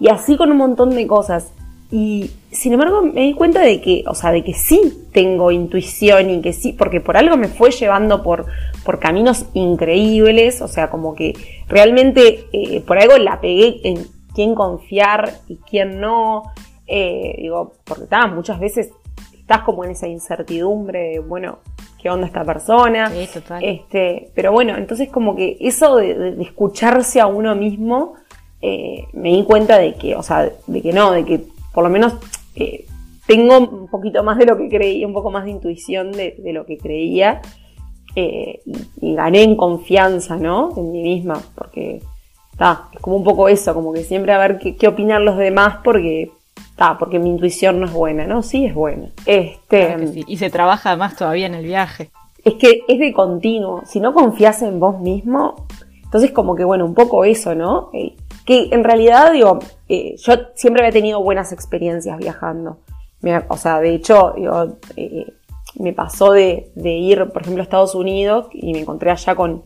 Y así con un montón de cosas. Y sin embargo me di cuenta de que, o sea, de que sí tengo intuición y que sí, porque por algo me fue llevando por, por caminos increíbles, o sea, como que realmente eh, por algo la pegué en quién confiar y quién no. Eh, digo, porque muchas veces estás como en esa incertidumbre de, bueno, qué onda esta persona. Sí, total. Este, pero bueno, entonces como que eso de, escucharse a uno mismo, eh, me di cuenta de que, o sea, de que no, de que por lo menos eh, tengo un poquito más de lo que creía, un poco más de intuición de, lo que creía eh, y, gané en confianza, ¿no? En mí misma, porque está, es como un poco eso, como que siempre a ver qué, opinan los demás porque está, porque mi intuición no es buena, ¿no? Sí es buena. Este, Y se trabaja más todavía en el viaje. Es que es de continuo. Si no confías en vos mismo, entonces como que bueno, un poco eso, ¿no? Que en realidad, digo, eh, yo siempre había tenido buenas experiencias viajando. o sea, de hecho, eh, me pasó de, ir, por ejemplo, a Estados Unidos y me encontré allá con,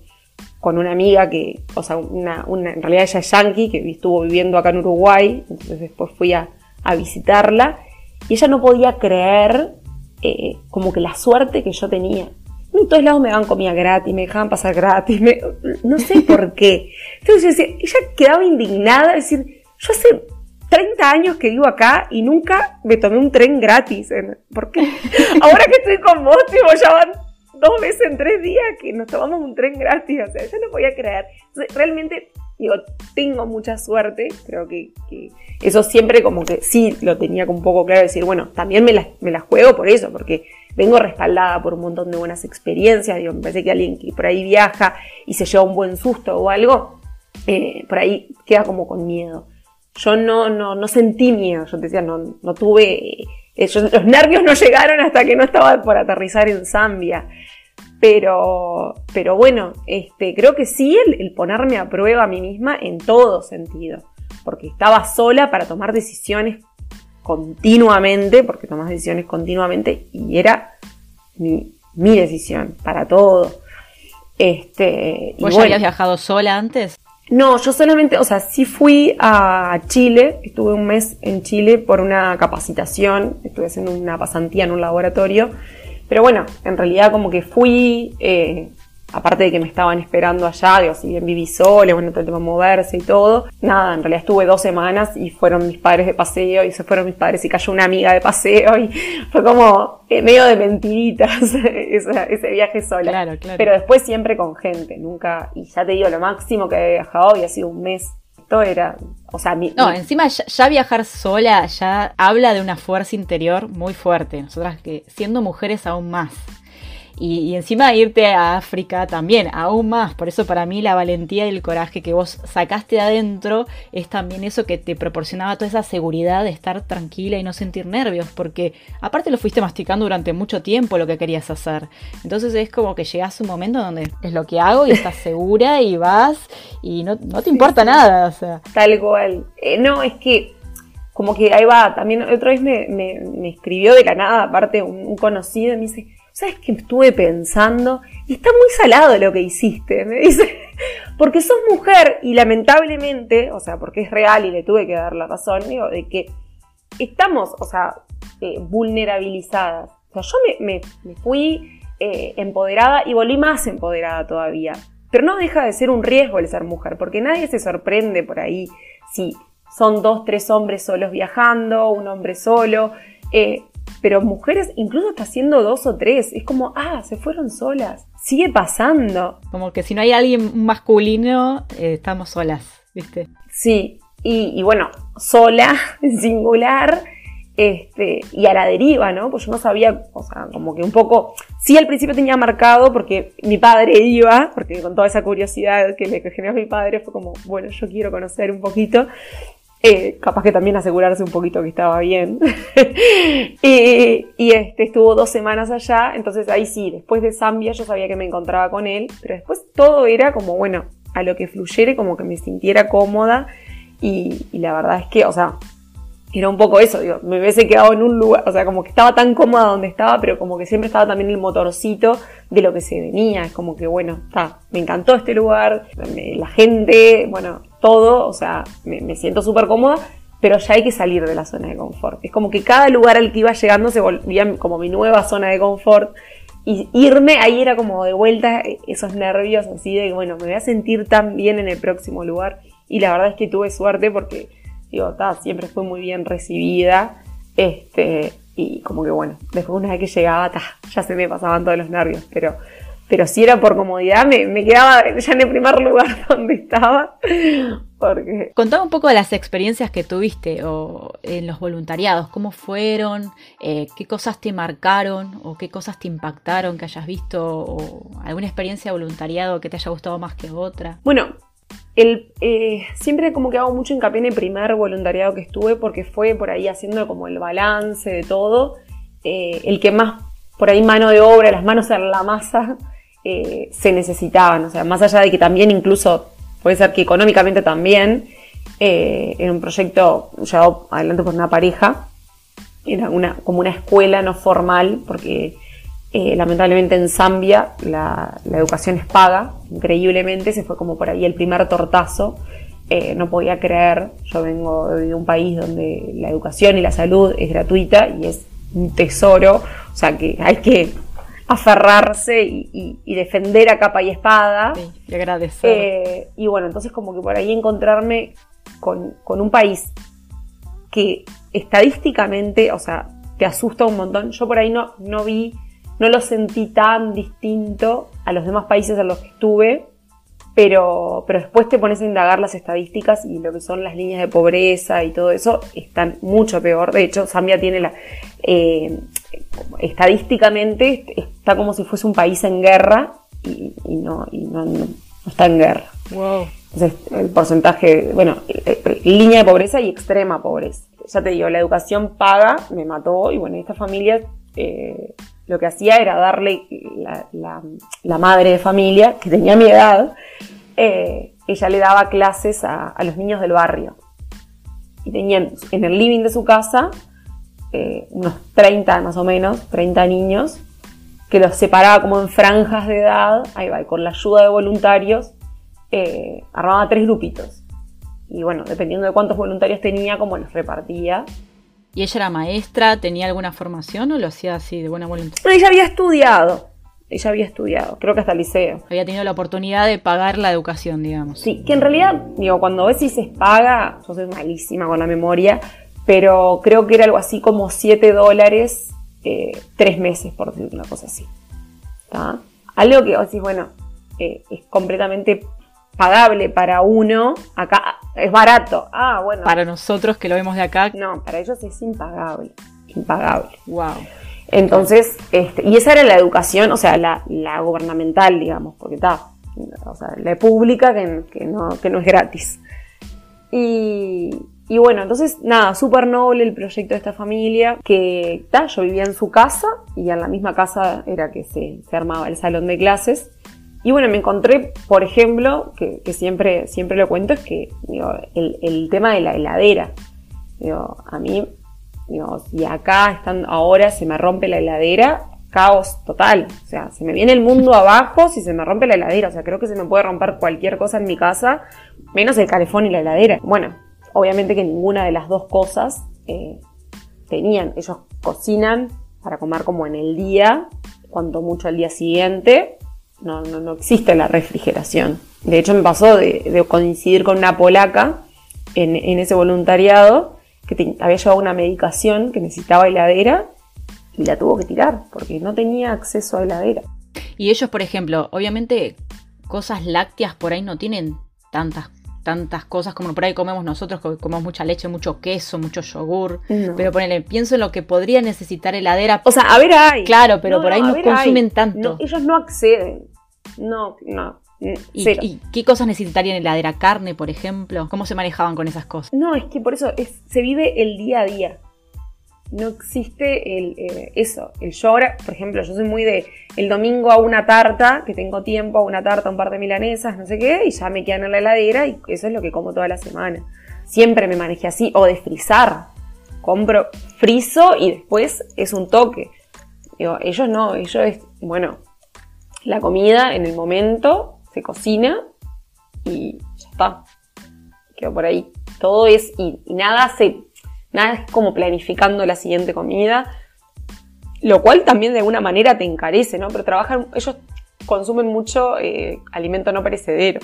con una amiga que, o sea, una, en realidad ella es yankee, que estuvo viviendo acá en Uruguay, entonces después fui a, visitarla y ella no podía creer eh, como que la suerte que yo tenía en todos lados me daban comida gratis, me dejaban pasar gratis, no sé por qué. Entonces yo decía, ella quedaba indignada, es decir, yo hace 30 años que vivo acá y nunca me tomé un tren gratis. ¿Por qué? Ahora que estoy con vos, tipo, ya van dos veces en tres días que nos tomamos un tren gratis, o sea, yo no podía creer. realmente, digo, tengo mucha suerte, creo que, eso siempre como que sí lo tenía como un poco claro, decir, bueno, también me la, me la juego por eso, porque vengo respaldada por un montón de buenas experiencias, digo, me parece que alguien que por ahí viaja y se lleva un buen susto o algo, eh, por ahí queda como con miedo. Yo no, no, no sentí miedo, yo te decía, no, no tuve, eh, los nervios no llegaron hasta que no estaba por aterrizar en Zambia. Pero, pero bueno, este, creo que sí el, ponerme a prueba a mí misma en todo sentido, porque estaba sola para tomar decisiones continuamente, porque tomas decisiones continuamente y era mi, decisión para todo. Este, ¿Vos ya habías viajado sola antes? No, yo solamente, o sea, sí fui a Chile, estuve un mes en Chile por una capacitación, estuve haciendo una pasantía en un laboratorio, pero bueno, en realidad como que fui, eh, aparte de que me estaban esperando allá, digo, si bien viví sola, bueno, todo el tema moverse y todo, nada, en realidad estuve dos semanas y fueron mis padres de paseo y se fueron mis padres y cayó una amiga de paseo y fue como eh, medio de mentiritas ese, viaje sola. Claro, claro. Pero después siempre con gente, nunca, y ya te digo, lo máximo que había viajado había sido un mes. Esto era, o sea, mi, No, encima ya, viajar sola ya habla de una fuerza interior muy fuerte. Nosotras que siendo mujeres aún más. Y, encima irte a África también, aún más. Por eso para mí la valentía y el coraje que vos sacaste de adentro es también eso que te proporcionaba toda esa seguridad de estar tranquila y no sentir nervios. Porque aparte lo fuiste masticando durante mucho tiempo lo que querías hacer. Entonces es como que llegas a un momento donde es lo que hago y estás segura y vas y no, te importa nada. O sea. Tal cual. Eh, no, es que como que ahí va, también otra vez me, escribió de la nada, aparte un, un conocido, y me dice, ¿sabes qué estuve pensando? Y está muy salado lo que hiciste, me dice, porque sos mujer y lamentablemente, o sea, porque es real y le tuve que dar la razón, digo, de que estamos, o sea, eh, vulnerabilizadas. O sea, yo me, fui eh, empoderada y volví más empoderada todavía. Pero no deja de ser un riesgo el ser mujer, porque nadie se sorprende por ahí si son dos, tres hombres solos viajando, un hombre solo. Eh, pero mujeres incluso está haciendo dos o tres. Es como, ah, se fueron solas. Sigue pasando. Como que si no hay alguien masculino, eh, estamos solas, ¿viste? Sí, y, bueno, sola, singular, este, y a la deriva, ¿no? Pues yo no sabía, o sea, como que un poco, sí al principio tenía marcado porque mi padre iba, porque con toda esa curiosidad que le generó a mi padre fue como, bueno, yo quiero conocer un poquito, eh, capaz que también asegurarse un poquito que estaba bien. y, este, estuvo dos semanas allá, entonces ahí sí, después de Zambia yo sabía que me encontraba con él, pero después todo era como, bueno, a lo que fluyere, como que me sintiera cómoda y, y la verdad es que, o sea, era un poco eso, digo, me hubiese quedado en un lugar, o sea, como que estaba tan cómoda donde estaba, pero como que siempre estaba también el motorcito de lo que se venía, es como que, bueno, está, me encantó este lugar, la gente, bueno, todo, o sea, me, siento súper cómoda, pero ya hay que salir de la zona de confort. Es como que cada lugar al que iba llegando se volvía como mi nueva zona de confort. Y irme ahí era como de vuelta esos nervios así de, bueno, me voy a sentir tan bien en el próximo lugar. Y la verdad es que tuve suerte porque digo, siempre fue muy bien recibida. Este, y como que bueno, después una vez que llegaba, ya se me pasaban todos los nervios, pero, pero si era por comodidad, me, quedaba ya en el primer lugar donde estaba. Porque... Contame un poco de las experiencias que tuviste o en los voluntariados, cómo fueron, eh, qué cosas te marcaron o qué cosas te impactaron que hayas visto o alguna experiencia de voluntariado que te haya gustado más que otra. Bueno, el, eh, siempre como que hago mucho hincapié en el primer voluntariado que estuve porque fue por ahí haciendo como el balance de todo, eh, el que más por ahí mano de obra, las manos en la masa eh, se necesitaban, o sea, más allá de que también incluso puede ser que económicamente también, en un proyecto llevado adelante por una pareja, era una, como una escuela no formal, porque eh, lamentablemente en Zambia la, educación es paga, increíblemente, se fue como por ahí el primer tortazo. Eh, no podía creer, yo vengo de un país donde la educación y la salud es gratuita y es un tesoro, o sea que hay que aferrarse y, defender a capa y espada. y agradecer. Eh, y bueno, entonces como que por ahí encontrarme con, con un país que estadísticamente, o sea, te asusta un montón. Yo por ahí no, no vi no lo sentí tan distinto a los demás países en los que estuve, pero, pero después te pones a indagar las estadísticas y lo que son las líneas de pobreza y todo eso están mucho peor. De hecho, Zambia tiene la... Eh, estadísticamente está como si fuese un país en guerra y, no, y no, está en guerra. Wow. Entonces, el porcentaje, bueno, eh, eh, línea de pobreza y extrema pobreza. Ya te digo, la educación paga me mató y bueno, esta familia eh, lo que hacía era darle la, madre de familia, que tenía mi edad, ella le daba clases a, a, los niños del barrio. Y tenían en el living de su casa unos 30 más o menos, 30 niños, que los separaba como en franjas de edad, ahí va, y con la ayuda de voluntarios eh, armaba tres grupitos. Y bueno, dependiendo de cuántos voluntarios tenía, como los repartía. ¿Y ella era maestra? ¿Tenía alguna formación o lo hacía así de buena voluntad? No, ella había estudiado. Ella había estudiado, creo que hasta el liceo. Había tenido la oportunidad de pagar la educación, digamos. Sí, que en realidad, digo, cuando ves si se paga, yo soy malísima con la memoria, pero creo que era algo así como 7 dólares eh, tres meses, por decir una cosa así. Algo que decís, bueno, eh, es completamente pagable para uno, acá es barato. Ah, bueno. Para nosotros que lo vemos de acá. No, para ellos es impagable. Impagable. Wow. Entonces, este, y esa era la educación, o sea, la, gubernamental, digamos, porque está, o sea, la pública que, no, que no es gratis. Y, y bueno, entonces, nada, súper noble el proyecto de esta familia, que ta, yo vivía en su casa y en la misma casa era que se, se armaba el salón de clases. Y bueno, me encontré, por ejemplo, que, siempre, siempre lo cuento, es que el, tema de la heladera. a mí, digo, si acá están ahora se me rompe la heladera, caos total. O sea, se me viene el mundo abajo si se me rompe la heladera. O sea, creo que se me puede romper cualquier cosa en mi casa, menos el calefón y la heladera. Bueno, obviamente que ninguna de las dos cosas eh, tenían. Ellos cocinan para comer como en el día, cuanto mucho al día siguiente no, no, no existe la refrigeración. De hecho, me pasó de, coincidir con una polaca en, ese voluntariado que había llevado una medicación que necesitaba heladera y la tuvo que tirar porque no tenía acceso a heladera. Y ellos, por ejemplo, obviamente cosas lácteas por ahí no tienen tantas tantas cosas como por ahí comemos nosotros, que comemos mucha leche, mucho queso, mucho yogur. Pero ponele, pienso en lo que podría necesitar heladera. O sea, a ver, hay. Claro, pero por ahí no consumen tanto. ellos no acceden. No, no. ¿Y, qué cosas necesitarían heladera? ¿Carne, por ejemplo? ¿Cómo se manejaban con esas cosas? No, es que por eso se vive el día a día. No existe el, eh, eso. El yo ahora, por ejemplo, yo soy muy de el domingo a una tarta, que tengo tiempo, a una tarta, un par de milanesas, no sé qué, y ya me quedan en la heladera y eso es lo que como toda la semana. Siempre me manejé así, o de frizar. Compro friso y después es un toque. Digo, ellos no, ellos es, bueno, la comida en el momento, se cocina y ya está. Quedó por ahí. Todo es, y, nada se, nada es como planificando la siguiente comida, lo cual también de alguna manera te encarece, ¿no? Pero trabajan, ellos consumen mucho eh, alimento no perecedero.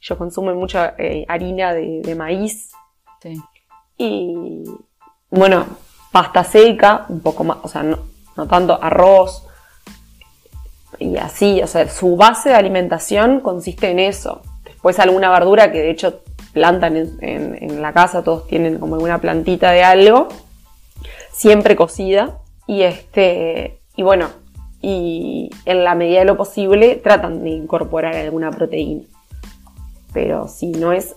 Ellos consumen mucha eh, harina de, maíz. Sí. Y bueno, pasta seca, un poco más, o sea, no, no tanto arroz, y así, o sea, su base de alimentación consiste en eso. Después alguna verdura que de hecho plantan en, la casa, todos tienen como alguna plantita de algo, siempre cocida. Y este, y bueno, y en la medida de lo posible tratan de incorporar alguna proteína. Pero si no es,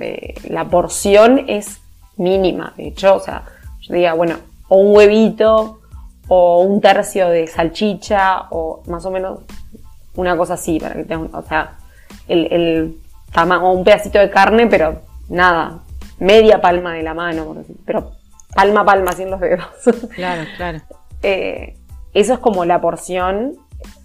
eh, la porción es mínima. De hecho, o sea, yo diría, bueno, o un huevito, o un tercio de salchicha o más o menos una cosa así para que tengan, o sea, el o un pedacito de carne, pero nada, media palma de la mano, pero palma a palma sin los dedos. Claro, claro. Eh, eso es como la porción,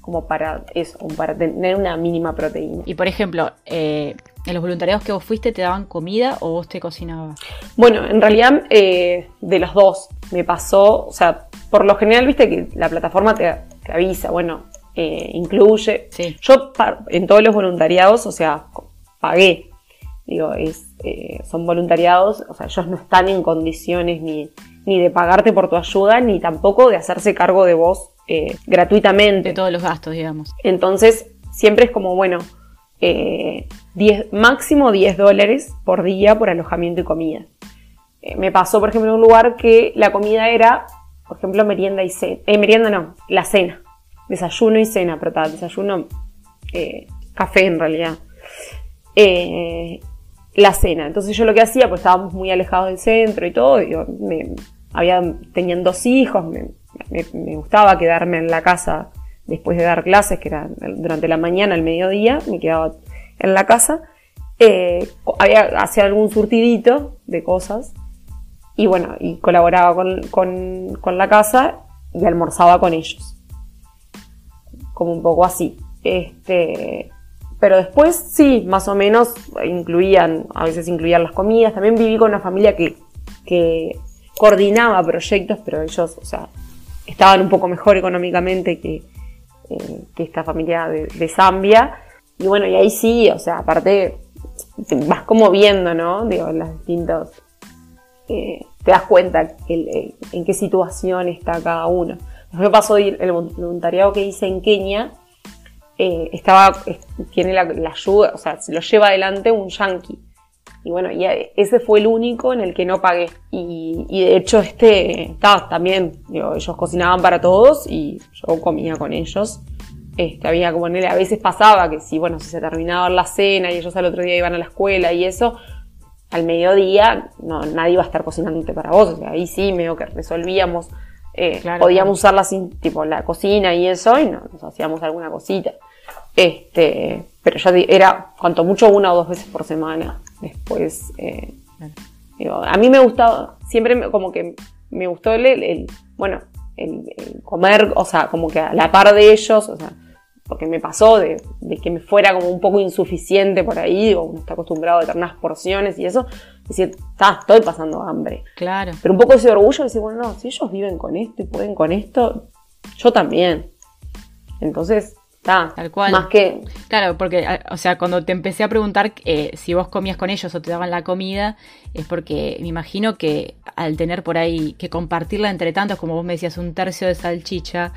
como para eso, para tener una mínima proteína. Y por ejemplo, eh, ¿en los voluntariados que vos fuiste te daban comida o vos te cocinabas? Bueno, en realidad eh, de los dos me pasó, o sea, por lo general, viste que la plataforma te, avisa, bueno, eh, incluye. Yo en todos los voluntariados, o sea, pagué. Digo, es, eh, son voluntariados, o sea, ellos no están en condiciones ni, ni de pagarte por tu ayuda, ni tampoco de hacerse cargo de vos eh, gratuitamente. De todos los gastos, digamos. Entonces, siempre es como, bueno, 10, eh, máximo 10 dólares por día por alojamiento y comida. Me pasó, por ejemplo, en un lugar que la comida era, por ejemplo, merienda y cena. Eh, merienda no, la cena. Desayuno y cena, pero tal, desayuno, café en realidad. La cena. Entonces yo lo que hacía, pues estábamos muy alejados del centro y todo, tenían dos hijos, me, gustaba quedarme en la casa después de dar clases, que era durante la mañana, al mediodía, me quedaba en la casa. Eh, había, hacía algún surtidito de cosas y bueno, y colaboraba con, la casa y almorzaba con ellos. Como un poco así. Este, pero después sí, más o menos incluían, a veces incluían las comidas. También viví con una familia que, que coordinaba proyectos, pero ellos, o sea, estaban un poco mejor económicamente que, eh, que esta familia de, Zambia. Y bueno, y ahí sí, o sea, aparte vas como viendo, ¿no? Digo, los distintos... Eh, te das cuenta en qué situación está cada uno. Me pasó el voluntariado que hice en Kenia, eh, estaba, tiene la, ayuda, o sea, se lo lleva adelante un yankee. Y bueno, y ese fue el único en el que no pagué. Y, de hecho, este, estaba también, ellos cocinaban para todos y yo comía con ellos. Este, había como a veces pasaba que si, bueno, si se terminaba la cena y ellos al otro día iban a la escuela y eso, al mediodía no, nadie iba a estar cocinándote para vos. O sea, ahí sí, medio que resolvíamos, eh, podíamos usar la, tipo, la cocina y eso y nos hacíamos alguna cosita. Este, pero ya era cuanto mucho una o dos veces por semana. Después, eh, a mí me gustaba, siempre como que me gustó el, bueno, el, comer, o sea, como que a la par de ellos, o sea, porque me pasó de, que me fuera como un poco insuficiente por ahí, o uno está acostumbrado a determinadas porciones y eso, decir, está, estoy pasando hambre. Claro. Pero un poco ese orgullo de decir, bueno, no, si ellos viven con esto y pueden con esto, yo también. Entonces, Tal cual. Más que. Claro, porque, o sea, cuando te empecé a preguntar eh, si vos comías con ellos o te daban la comida, es porque me imagino que al tener por ahí que compartirla entre tantos, como vos me decías, un tercio de salchicha,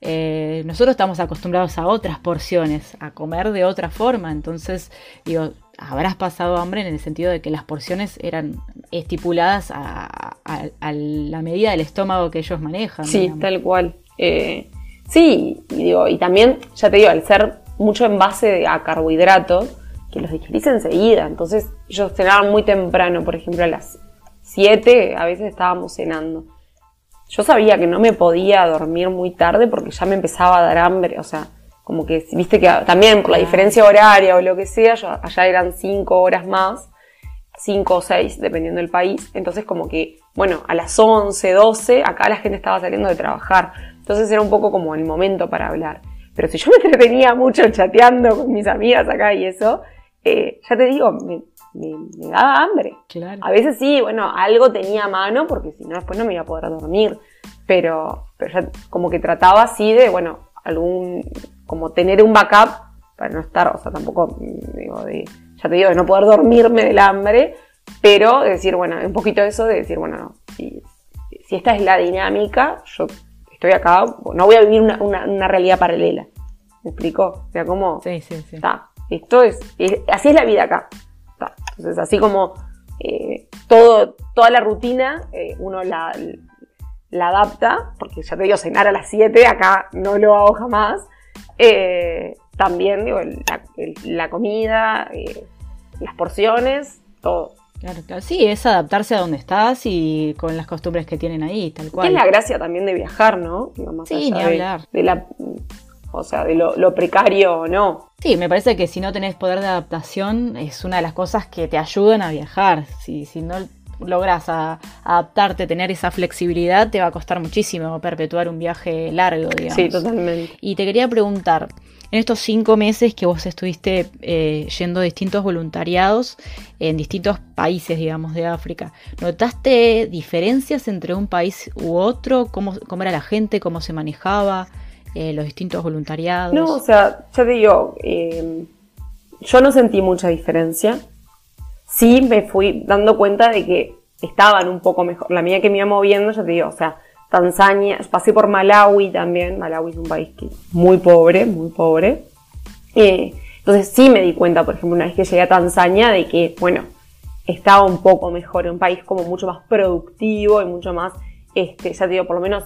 eh, nosotros estamos acostumbrados a otras porciones, a comer de otra forma. Entonces, digo, habrás pasado hambre en el sentido de que las porciones eran estipuladas a, la medida del estómago que ellos manejan. Sí, tal cual. Eh, Sí, y digo, y también, ya te digo, al ser mucho en base a carbohidratos, que los digerís enseguida. Entonces, ellos cenaban muy temprano, por ejemplo, a las 7, a veces estábamos cenando. Yo sabía que no me podía dormir muy tarde porque ya me empezaba a dar hambre, o sea, como que, viste que también por la diferencia horaria o lo que sea, allá eran 5 horas más, 5 o 6, dependiendo del país. Entonces, como que, bueno, a las 11, 12, acá la gente estaba saliendo de trabajar. Entonces era un poco como el momento para hablar. Pero si yo me entretenía mucho chateando con mis amigas acá y eso, eh, ya te digo, me, daba hambre. A veces sí, bueno, algo tenía a mano porque si no después no me iba a poder dormir. Pero, pero ya como que trataba así de, bueno, algún, como tener un backup para no estar, o sea, tampoco, digo, de, ya te digo, de no poder dormirme del hambre, pero de decir, bueno, un poquito eso de decir, bueno, no, si, si esta es la dinámica, yo estoy acá, no voy a vivir una, realidad paralela. ¿Me explico? O sea, como... Sí, sí, sí. Está. Esto es, así es la vida acá. Entonces, así como eh, todo, toda la rutina, eh, uno la, adapta, porque ya te digo, cenar a las 7, acá no lo hago jamás. Eh, también, digo, la comida, las porciones, todo. Claro, claro. Sí, es adaptarse a donde estás y con las costumbres que tienen ahí, tal cual. es la gracia también de viajar, ¿no? sí, ni hablar. De, la, o sea, de lo, precario o no. Sí, me parece que si no tenés poder de adaptación es una de las cosas que te ayudan a viajar. Si, si no logras adaptarte, tener esa flexibilidad, te va a costar muchísimo perpetuar un viaje largo, digamos. Sí, totalmente. Y te quería preguntar, en estos cinco meses que vos estuviste eh, yendo a distintos voluntariados en distintos países, digamos, de África, ¿notaste diferencias entre un país u otro? ¿Cómo, era la gente? ¿Cómo se manejaba? Eh, los distintos voluntariados. No, o sea, ya te digo, eh, yo no sentí mucha diferencia. Sí me fui dando cuenta de que estaban un poco mejor. La mía que me iba moviendo, ya te digo, o sea, Tanzania, pasé por Malawi también, Malawi es un país que muy pobre, muy pobre. Eh, entonces sí me di cuenta, por ejemplo, una vez que llegué a Tanzania, de que, bueno, estaba un poco mejor, un país como mucho más productivo y mucho más, este, ya te digo, por lo menos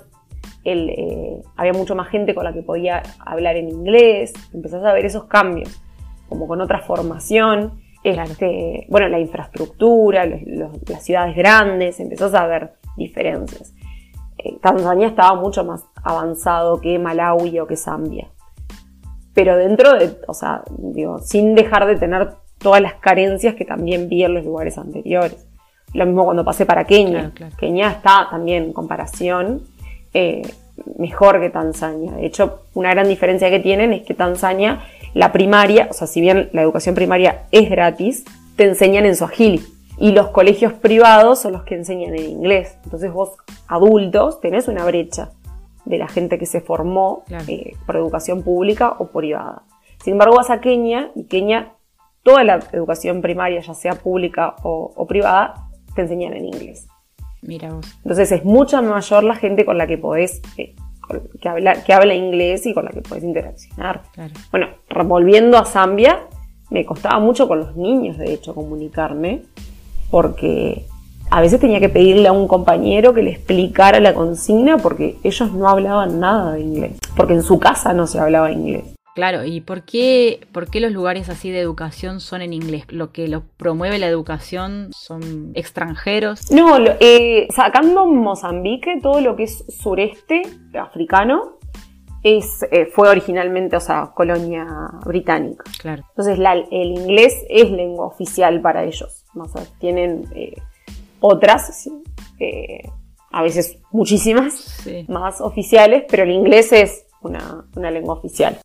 el, eh, había mucho más gente con la que podía hablar en inglés, empezás a ver esos cambios, como con otra formación, este, bueno, la infraestructura, las ciudades grandes, empezás a ver diferencias. Eh, Tanzania estaba mucho más avanzado que Malawi o que Zambia. Pero dentro de, o sea, digo, sin dejar de tener todas las carencias que también vi en los lugares anteriores. Lo mismo cuando pasé para Kenia. Kenia está también en comparación eh, mejor que Tanzania. De hecho, una gran diferencia que tienen es que Tanzania, la primaria, o sea, si bien la educación primaria es gratis, te enseñan en Swahili. Y los colegios privados son los que enseñan en inglés. Entonces vos, adultos, tenés una brecha de la gente que se formó eh, por educación pública o privada. Sin embargo, vas a Kenia y Kenia, toda la educación primaria, ya sea pública o privada, te enseñan en inglés. Mira vos. Entonces es mucho mayor la gente con la que podés, eh, que, habla, que habla inglés y con la que podés interaccionar. Bueno, volviendo a Zambia, me costaba mucho con los niños, de hecho, comunicarme, porque a veces tenía que pedirle a un compañero que le explicara la consigna porque ellos no hablaban nada de inglés, porque en su casa no se hablaba inglés. Claro, ¿y por qué, por qué los lugares así de educación son en inglés? ¿Lo que lo promueve la educación son extranjeros? No, eh, sacando Mozambique, todo lo que es sureste africano es, eh, fue originalmente, o sea, colonia británica. Claro. Entonces el inglés es lengua oficial para ellos. Tienen eh, otras, a veces muchísimas más oficiales, pero el inglés es una, una lengua oficial.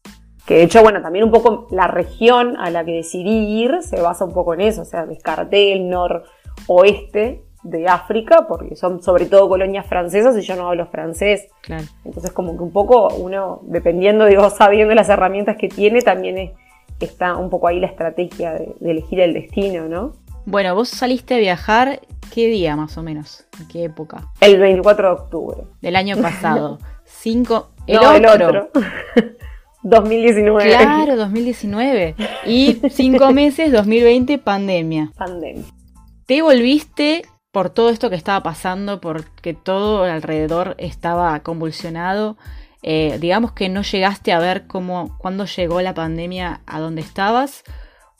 Que de hecho, bueno, también un poco la región a la que decidí ir se basa un poco en eso, o sea, descarté el noroeste de África, porque son sobre todo colonias francesas y yo no hablo francés. Claro. Entonces, como que un poco uno, dependiendo, digo, sabiendo las herramientas que tiene, también está un poco ahí la estrategia de, elegir el destino, ¿no? Bueno, vos saliste a viajar, ¿qué día más o menos? ¿En qué época? El 24 de octubre. Del año pasado. Cinco. El El otro. 2019. Claro, 2019. Y cinco meses, 2020, pandemia. Pandemia. Te volviste por todo esto que estaba pasando, porque todo alrededor estaba convulsionado. Eh, digamos que no llegaste a ver cómo, cuándo llegó la pandemia a donde estabas.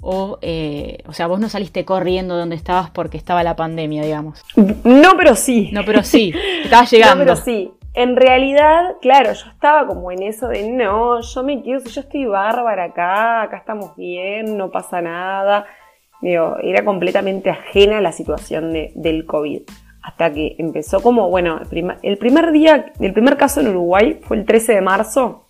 O, eh, o sea, vos no saliste corriendo donde estabas porque estaba la pandemia, digamos. No, pero sí. No, pero sí. Estaba llegando. No, pero sí en realidad, claro, yo estaba como en eso de no, yo me quiero, yo estoy bárbara acá, acá estamos bien, no pasa nada. Digo, era completamente ajena a la situación del COVID. Hasta que empezó como, bueno, el primer, día, el primer caso en Uruguay fue el 13 de marzo,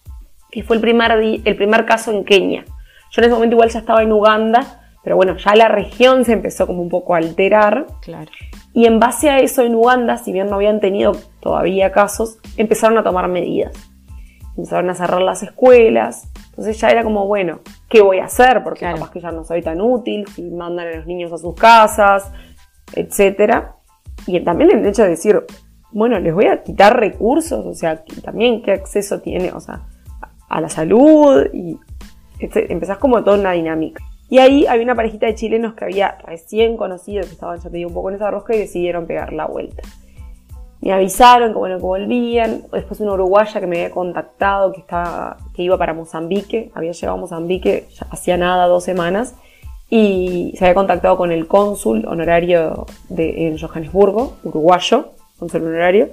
que fue el primer, el primer caso en Kenia. Yo en ese momento igual ya estaba en Uganda, pero bueno, ya la región se empezó como un poco a alterar. Claro. Y en base a eso en Uganda, si bien no habían tenido todavía casos, empezaron a tomar medidas. Empezaron a cerrar las escuelas. Entonces ya era como, bueno, ¿qué voy a hacer? Porque capaz que ya no soy tan útil, si mandan a los niños a sus casas, etc. Y también el hecho de decir, bueno, les voy a quitar recursos, o sea, también qué acceso tiene, o sea, a la salud y empezás como toda una dinámica. Y ahí había una parejita de chilenos que había recién conocido, que estaban, ya te digo, un poco en esa rosca y decidieron pegar la vuelta. Me avisaron que bueno, que volvían. Después una uruguaya que me había contactado, que, estaba, que iba para Mozambique, había llegado a Mozambique, hacía nada, dos semanas, y se había contactado con el cónsul honorario de, en Johannesburgo, uruguayo, cónsul honorario.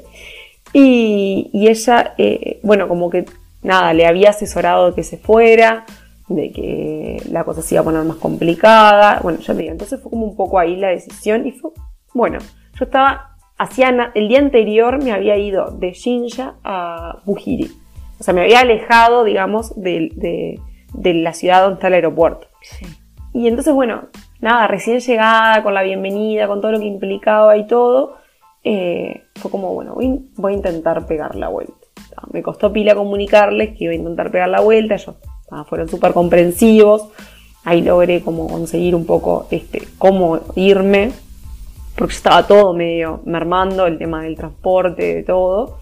Y, ella, eh, bueno, como que nada, le había asesorado que se fuera, de que la cosa se iba a poner más complicada. Bueno, ya te digo, entonces fue como un poco ahí la decisión y fue, bueno, yo estaba, hacía, el día anterior me había ido de Jinja a Bujiri. O sea, me había alejado, digamos, de, la ciudad donde está el aeropuerto. Y entonces, bueno, nada, recién llegada, con la bienvenida, con todo lo que implicaba y todo, eh, fue como, bueno, voy, voy, a intentar pegar la vuelta. Me costó pila comunicarles que iba a intentar pegar la vuelta, yo Ah, fueron súper comprensivos. Ahí logré como conseguir un poco este, cómo irme, porque estaba todo medio mermando, el tema del transporte, de todo.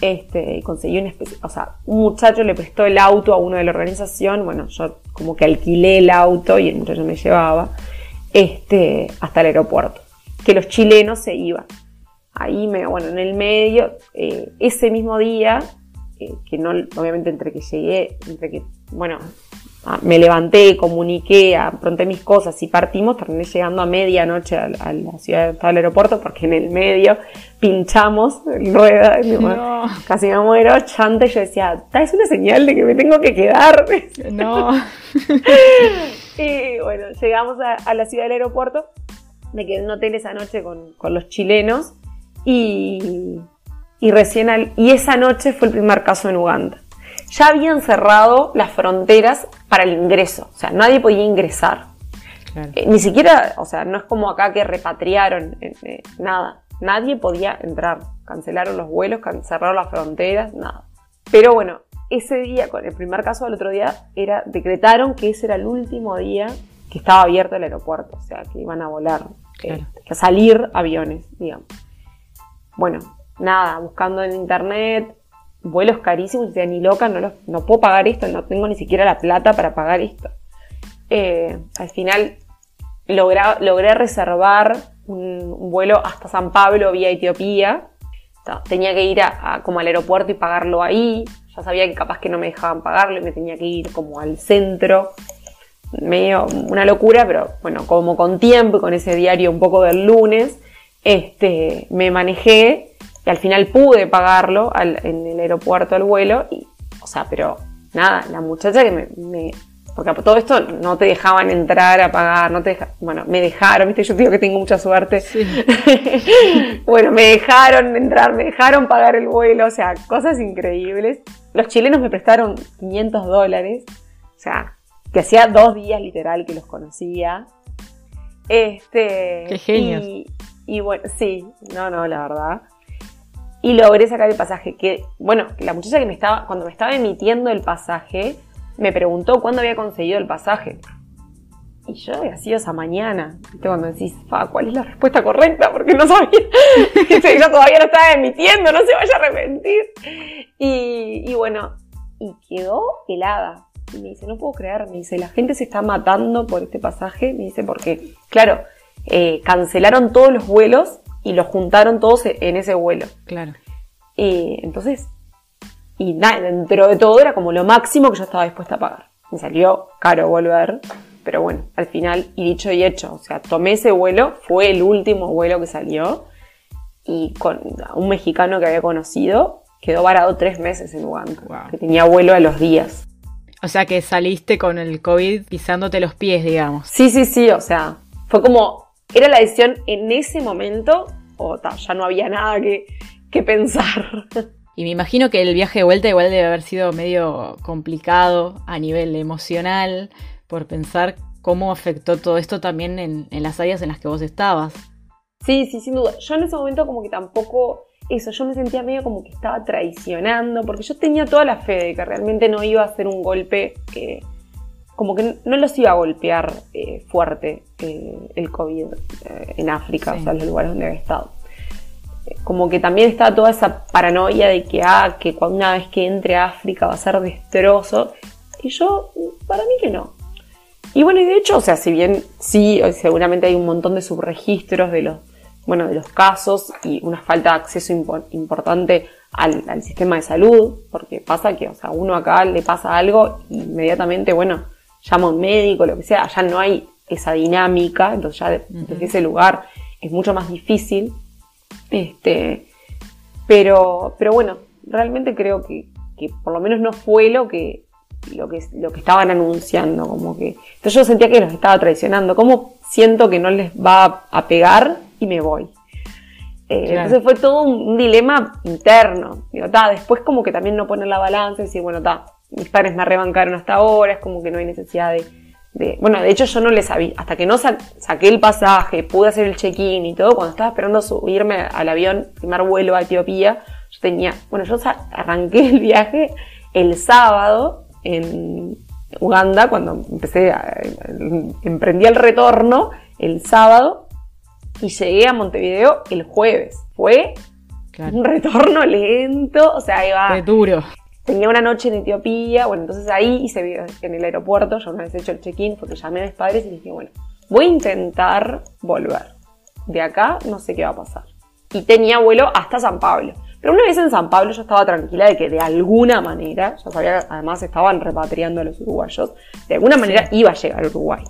este, conseguí una especie, o sea, un muchacho le prestó el auto a uno de la organización, bueno, yo como que alquilé el auto y el muchacho me llevaba, este, hasta el aeropuerto, que los chilenos se iban. Ahí me, bueno, en el medio, eh, ese mismo día, eh, que no, obviamente entre que llegué, entre que, bueno, Ah, me levanté, comuniqué, apronté mis cosas y partimos, terminé llegando a medianoche a, la ciudad del aeropuerto porque en el medio pinchamos rueda, casi me muero, chante, yo decía, es una señal de que me tengo que quedar. No. y bueno, llegamos a, la ciudad del aeropuerto, me quedé en un hotel esa noche con, los chilenos y, y recién al, y esa noche fue el primer caso en Uganda ya habían cerrado las fronteras para el ingreso, o sea, nadie podía ingresar. Eh, ni siquiera, o sea, no es como acá que repatriaron, eh, eh, nada, nadie podía entrar, cancelaron los vuelos, cerraron las fronteras, nada. Pero bueno, ese día, con el primer caso del otro día, era, decretaron que ese era el último día que estaba abierto el aeropuerto, o sea, que iban a volar, que a salir aviones, digamos. Bueno, nada, buscando en internet, vuelos carísimos, y ni loca, no, no puedo pagar esto, no tengo ni siquiera la plata para pagar esto. Eh, al final logré reservar un, vuelo hasta San Pablo vía Etiopía. tenía que ir a, como al aeropuerto y pagarlo ahí. Ya sabía que capaz que no me dejaban pagarlo y me tenía que ir como al centro. Medio una locura, pero bueno, como con tiempo y con ese diario un poco del lunes, este, me manejé y al final pude pagarlo en el aeropuerto al vuelo, y, o sea, pero nada, la muchacha que me, porque todo esto no te dejaban entrar a pagar, no te bueno, me dejaron, viste, yo digo que tengo mucha suerte. bueno, me dejaron entrar, me dejaron pagar el vuelo, o sea, cosas increíbles. Los chilenos me prestaron 500 dólares, o sea, que hacía dos días literal que los conocía. Este, Qué genios. Y, y bueno, sí, no, no, la verdad y logré sacar el pasaje. Que, bueno, la muchacha que me estaba, cuando me estaba emitiendo el pasaje, me preguntó cuándo había conseguido el pasaje. Y yo había sido esa mañana. ¿Viste? Cuando decís, ¿cuál es la respuesta correcta? Porque no sabía. yo todavía no estaba emitiendo, no se vaya a arrepentir. Y, y bueno, y quedó helada. Y me dice, no puedo creer. Me dice, la gente se está matando por este pasaje. Me dice, porque, claro, eh, cancelaron todos los vuelos y los juntaron todos en ese vuelo. Claro. Y entonces, y nada, dentro de todo era como lo máximo que yo estaba dispuesta a pagar. Me salió caro volver, pero bueno, al final, y dicho y hecho, o sea, tomé ese vuelo, fue el último vuelo que salió, y con un mexicano que había conocido, quedó varado tres meses en Uganda, que tenía vuelo a los días. O sea que saliste con el COVID pisándote los pies, digamos. Sí, sí, sí, o sea, fue como era la decisión en ese momento o ya no había nada que, que pensar. Y me imagino que el viaje de vuelta igual debe haber sido medio complicado a nivel emocional por pensar cómo afectó todo esto también en, en, las áreas en las que vos estabas. Sí, sí, sin duda. Yo en ese momento como que tampoco eso, yo me sentía medio como que estaba traicionando, porque yo tenía toda la fe de que realmente no iba a ser un golpe eh, como que no los iba a golpear eh, fuerte eh, el COVID eh, en África, o sea, los lugares donde había estado. Como que también está toda esa paranoia de que, ah, que una vez que entre a África va a ser destrozo. Y yo, para mí que no. Y bueno, y de hecho, o sea, si bien sí, seguramente hay un montón de subregistros de los, bueno, de los casos y una falta de acceso importante al, al, sistema de salud, porque pasa que, o sea, uno acá le pasa algo, inmediatamente, bueno, llama a un médico, lo que sea, ya no hay esa dinámica, entonces ya desde ese lugar es mucho más difícil. Este, pero, pero bueno, realmente creo que, que por lo menos no fue lo que, lo que, lo que estaban anunciando, como que. Entonces yo sentía que los estaba traicionando. como siento que no les va a pegar y me voy? Eh, entonces fue todo un, dilema interno. Digo, después como que también no poner la balanza y decir, bueno, está, mis padres me rebancaron hasta ahora, es como que no hay necesidad de, bueno, de hecho yo no les sabía, hasta que no saqué el pasaje, pude hacer el check-in y todo, cuando estaba esperando subirme al avión, primer vuelo a Etiopía, yo tenía, bueno, yo arranqué el viaje el sábado en Uganda, cuando empecé, a, emprendí el retorno el sábado y llegué a Montevideo el jueves. Fue un retorno lento, o sea, iba... Qué duro. Tenía una noche en Etiopía, bueno, entonces ahí hice en el aeropuerto, ya una vez hecho el check-in, porque llamé a mis padres y dije, bueno, voy a intentar volver. De acá no sé qué va a pasar. Y tenía vuelo hasta San Pablo. Pero una vez en San Pablo yo estaba tranquila de que de alguna manera, ya sabía, además estaban repatriando a los uruguayos, de alguna manera iba a llegar a Uruguay.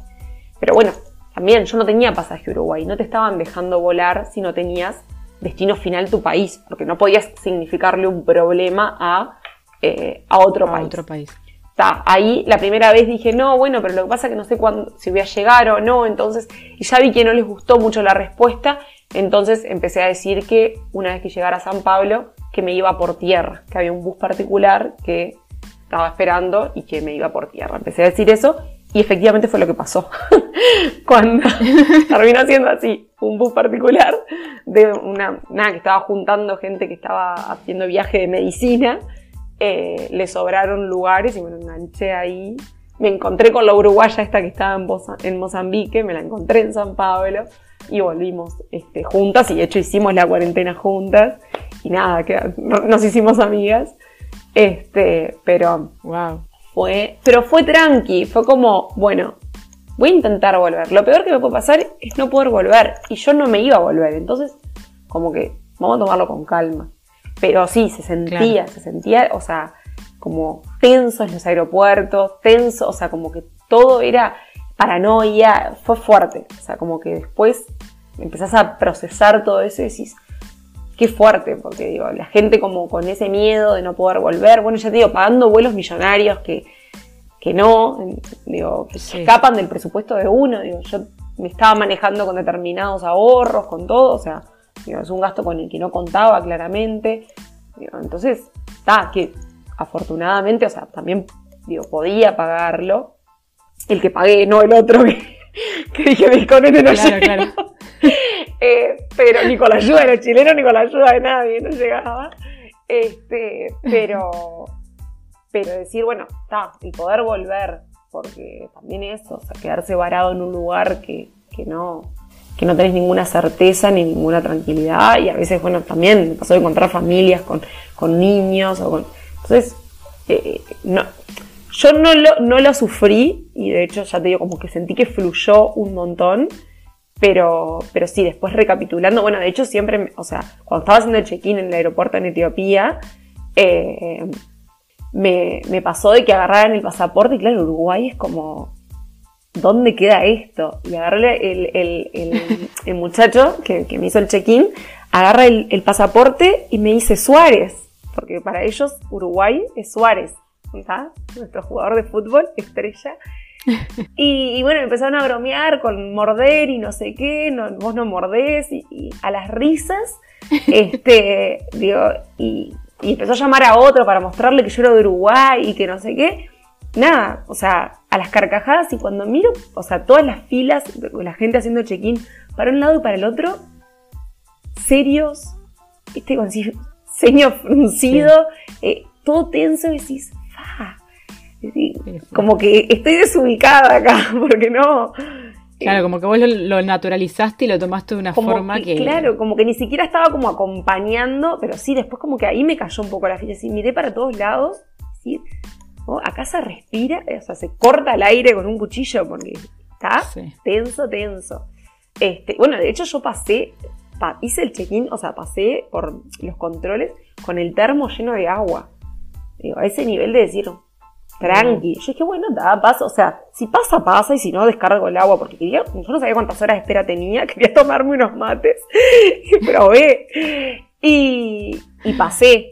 Pero bueno, también yo no tenía pasaje a Uruguay, no te estaban dejando volar si no tenías destino final tu país, porque no podías significarle un problema a, eh, a otro país. Otro país. ahí la primera vez dije, no, bueno, pero lo que pasa es que no sé cuándo, si voy a llegar o no, entonces, y ya vi que no les gustó mucho la respuesta, entonces empecé a decir que una vez que llegara a San Pablo, que me iba por tierra, que había un bus particular que estaba esperando y que me iba por tierra. Empecé a decir eso y efectivamente fue lo que pasó. Cuando terminó siendo así, un bus particular de una, nada, que estaba juntando gente que estaba haciendo viaje de medicina, eh, le sobraron lugares y me lo enganché ahí. Me encontré con la uruguaya esta que estaba en, en Mozambique, me la encontré en San Pablo y volvimos este, juntas y de hecho hicimos la cuarentena juntas y nada, que nos hicimos amigas. Este, pero wow fue, pero fue tranqui, fue como, bueno, voy a intentar volver. Lo peor que me puede pasar es no poder volver. Y yo no me iba a volver. Entonces, como que vamos a tomarlo con calma. Pero sí, se sentía, se sentía, o sea, como tenso en los aeropuertos, tenso, o sea, como que todo era paranoia, fue fuerte. O sea, como que después empezás a procesar todo eso y decís, qué fuerte, porque digo, la gente como con ese miedo de no poder volver, bueno, ya te digo, pagando vuelos millonarios que, que no, digo, que escapan del presupuesto de uno, digo, yo me estaba manejando con determinados ahorros, con todo, o sea, digo, es un gasto con el que no contaba claramente, digo, entonces, está, que afortunadamente, o sea, también, digo, podía pagarlo, el que pagué, no el otro que, dije, con este no claro, claro. Eh, pero ni con la ayuda de los chilenos ni con la ayuda de nadie no llegaba. Este, pero, pero decir, bueno, está, y poder volver, porque también eso, o sea, quedarse varado en un lugar que, que no, que no tenés ninguna certeza ni ninguna tranquilidad y a veces, bueno, también me pasó de encontrar familias con, con niños o. Entonces, eh, no, yo no lo, no lo sufrí y de hecho ya te digo como que sentí que fluyó un montón, pero, pero sí, después recapitulando, bueno, de hecho siempre, o sea, cuando estaba haciendo el check-in en el aeropuerto en Etiopía, eh, me, pasó de que agarraran el pasaporte y claro, Uruguay es como, ¿dónde queda esto? Y agarré el, el, muchacho que, me hizo el check-in, agarra el, pasaporte y me dice Suárez, porque para ellos Uruguay es Suárez, ¿está? Nuestro jugador de fútbol, estrella. Y, bueno, empezaron a bromear con morder y no sé qué, no, vos no mordés, y, a las risas, este, digo, y, empezó a llamar a otro para mostrarle que yo era de Uruguay y que no sé qué. Nada, o sea, a las carcajadas y cuando miro, o sea, todas las filas, la gente haciendo check-in para un lado y para el otro, serios, este con ceño fruncido, eh, todo tenso, y decís, como que estoy desubicada acá, porque no. Claro, como que vos lo, naturalizaste y lo tomaste de una forma que, Claro, como que ni siquiera estaba como acompañando, pero sí, después como que ahí me cayó un poco la ficha. Sí, miré para todos lados, ¿sí? Acá se respira, o sea, se corta el aire con un cuchillo porque está tenso, tenso. Este, bueno, de hecho yo pasé, hice el check-in, o sea, pasé por los controles con el termo lleno de agua. Digo, a ese nivel de decir, tranqui. Yo dije, bueno, da, pasa, o sea, si pasa, pasa, y si no, descargo el agua, porque quería, yo no sabía cuántas horas de espera tenía, quería tomarme unos mates, y probé, y, y pasé,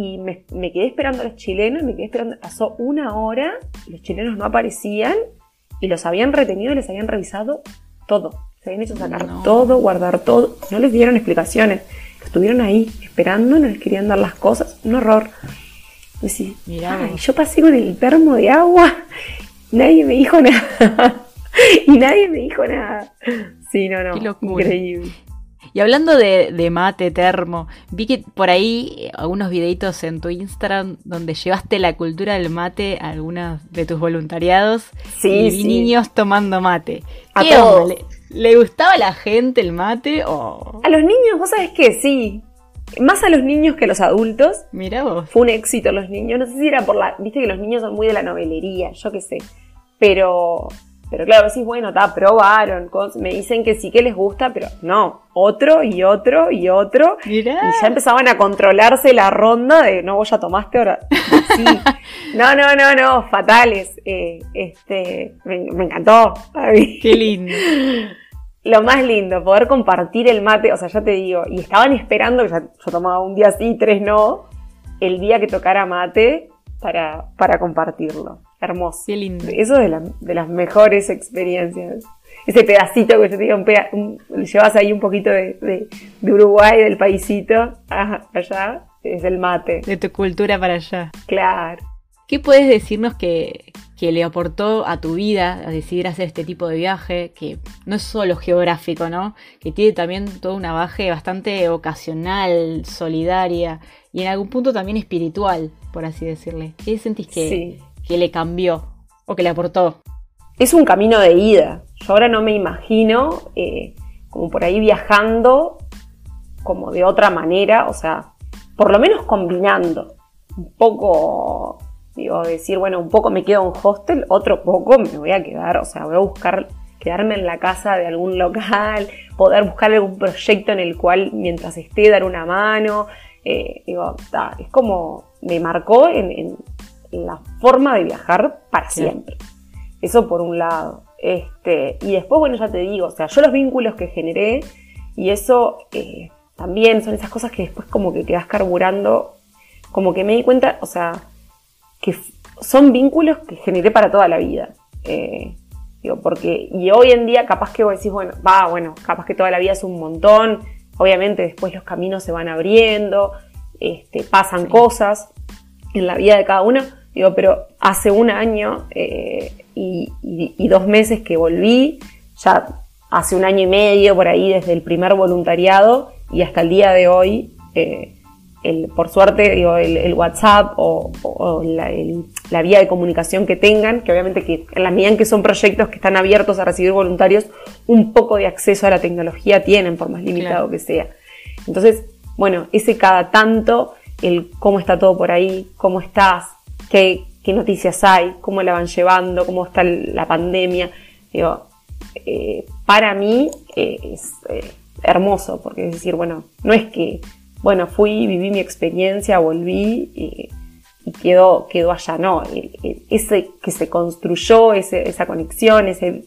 y me, quedé esperando a los chilenos, me quedé esperando, pasó una hora, los chilenos no aparecían, y los habían retenido y les habían revisado todo. Se habían hecho sacar todo, guardar todo, no les dieron explicaciones, estuvieron ahí esperando, no les querían dar las cosas, un horror. Pues yo pasé con el termo de agua, nadie me dijo nada. y nadie me dijo nada. Sí, no, no. Increíble. Y hablando de, mate, termo, vi que por ahí algunos videitos en tu Instagram donde llevaste la cultura del mate a algunos de tus voluntariados. Sí, y vi niños tomando mate. A ¿Qué todos. ¿Le, gustaba a la gente el mate o...? A los niños, vos sabés que sí. más a los niños que a los adultos. Mira vos. Fue un éxito los niños. No sé si era por la. Viste que los niños son muy de la novelería, yo qué sé. Pero. Pero claro, decís, bueno, está, probaron. Me dicen que sí que les gusta, pero no. Otro y otro y otro. Mirá. Y ya empezaban a controlarse la ronda de no, vos ya tomaste ahora. Sí. no, no, no, no, fatales. Eh, este, me, me encantó. Qué lindo lo más lindo, poder compartir el mate, o sea, ya te digo, y estaban esperando, que yo tomaba un día sí, tres no, el día que tocara mate para, para compartirlo. Hermoso. Qué lindo. Eso es de, las mejores experiencias. Ese pedacito que yo te digo, llevas ahí un poquito de, Uruguay, del paisito, allá, es el mate. De tu cultura para allá. Claro. ¿Qué puedes decirnos que, que le aportó a tu vida a decidir hacer este tipo de viaje, que no es solo geográfico, ¿no? Que tiene también todo una base bastante ocasional, solidaria y en algún punto también espiritual, por así decirle. ¿Qué sentís que, que le cambió o que le aportó? Es un camino de ida. Yo ahora no me imagino eh, como por ahí viajando como de otra manera, o sea, por lo menos combinando un poco Digo, decir, bueno, un poco me quedo en hostel, otro poco me voy a quedar, o sea, voy a buscar quedarme en la casa de algún local, poder buscar algún proyecto en el cual mientras esté dar una mano. Eh, digo, es como me marcó en, la forma de viajar para siempre. Eso por un lado. Este, y después, bueno, ya te digo, o sea, yo los vínculos que generé y eso eh, también son esas cosas que después como que quedas carburando, como que me di cuenta, o sea, que son vínculos que generé para toda la vida. Eh, digo, porque, y hoy en día capaz que vos decís, bueno, va, bueno, capaz que toda la vida es un montón, obviamente después los caminos se van abriendo, este, pasan cosas en la vida de cada uno, digo, pero hace un año eh, y, dos meses que volví, ya hace un año y medio por ahí desde el primer voluntariado y hasta el día de hoy, eh, por suerte, digo, el, WhatsApp o, la, vía de comunicación que tengan, que obviamente que en la medida en que son proyectos que están abiertos a recibir voluntarios, un poco de acceso a la tecnología tienen, por más limitado que sea. Entonces, bueno, ese cada tanto, el cómo está todo por ahí, cómo estás, qué, noticias hay, cómo la van llevando, cómo está la pandemia, digo, eh, para mí eh, es eh, hermoso, porque es decir, bueno, no es que bueno, fui, viví mi experiencia, volví y, quedó, quedó allá, no, ese que se construyó, esa conexión, ese,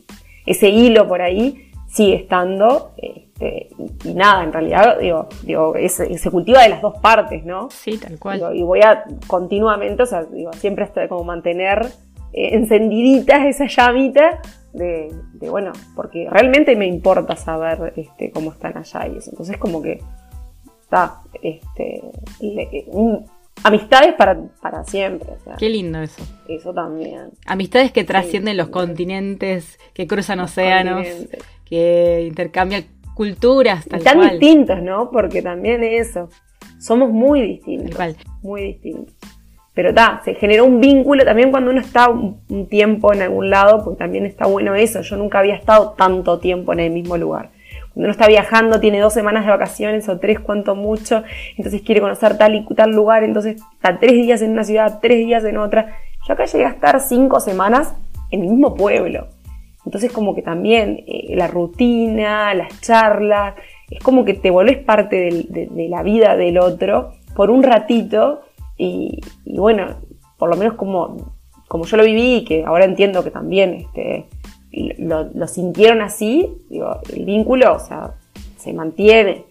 ese hilo por ahí, sigue estando, este, y, nada, en realidad, digo, digo se cultiva de las dos partes, ¿no? Sí, tal cual. y voy a continuamente, o sea, digo, siempre estoy como mantener eh, encendiditas esa llamita de, de, bueno, porque realmente me importa saber este, cómo están allá y eso. Entonces como que este, amistades para, para siempre. Qué lindo eso. Eso también. Amistades que trascienden los continentes, que cruzan océanos, que intercambian culturas. Tal tan distintos, ¿no? Porque también eso. Somos muy distintos. Muy distintos. Pero está, se generó un vínculo también cuando uno está un tiempo en algún lado, porque también está bueno eso. Yo nunca había estado tanto tiempo en el mismo lugar cuando uno está viajando, tiene dos semanas de vacaciones o tres, cuanto mucho, entonces quiere conocer tal y tal lugar, entonces está tres días en una ciudad, tres días en otra. Yo acá llegué a estar cinco semanas en el mismo pueblo. Entonces como que también eh, la rutina, las charlas, es como que te volvés parte de, la vida del otro por un ratito y, bueno, por lo menos como, como yo lo viví y que ahora entiendo que también este, lo, sintieron así, digo, el vínculo, o sea, se mantiene.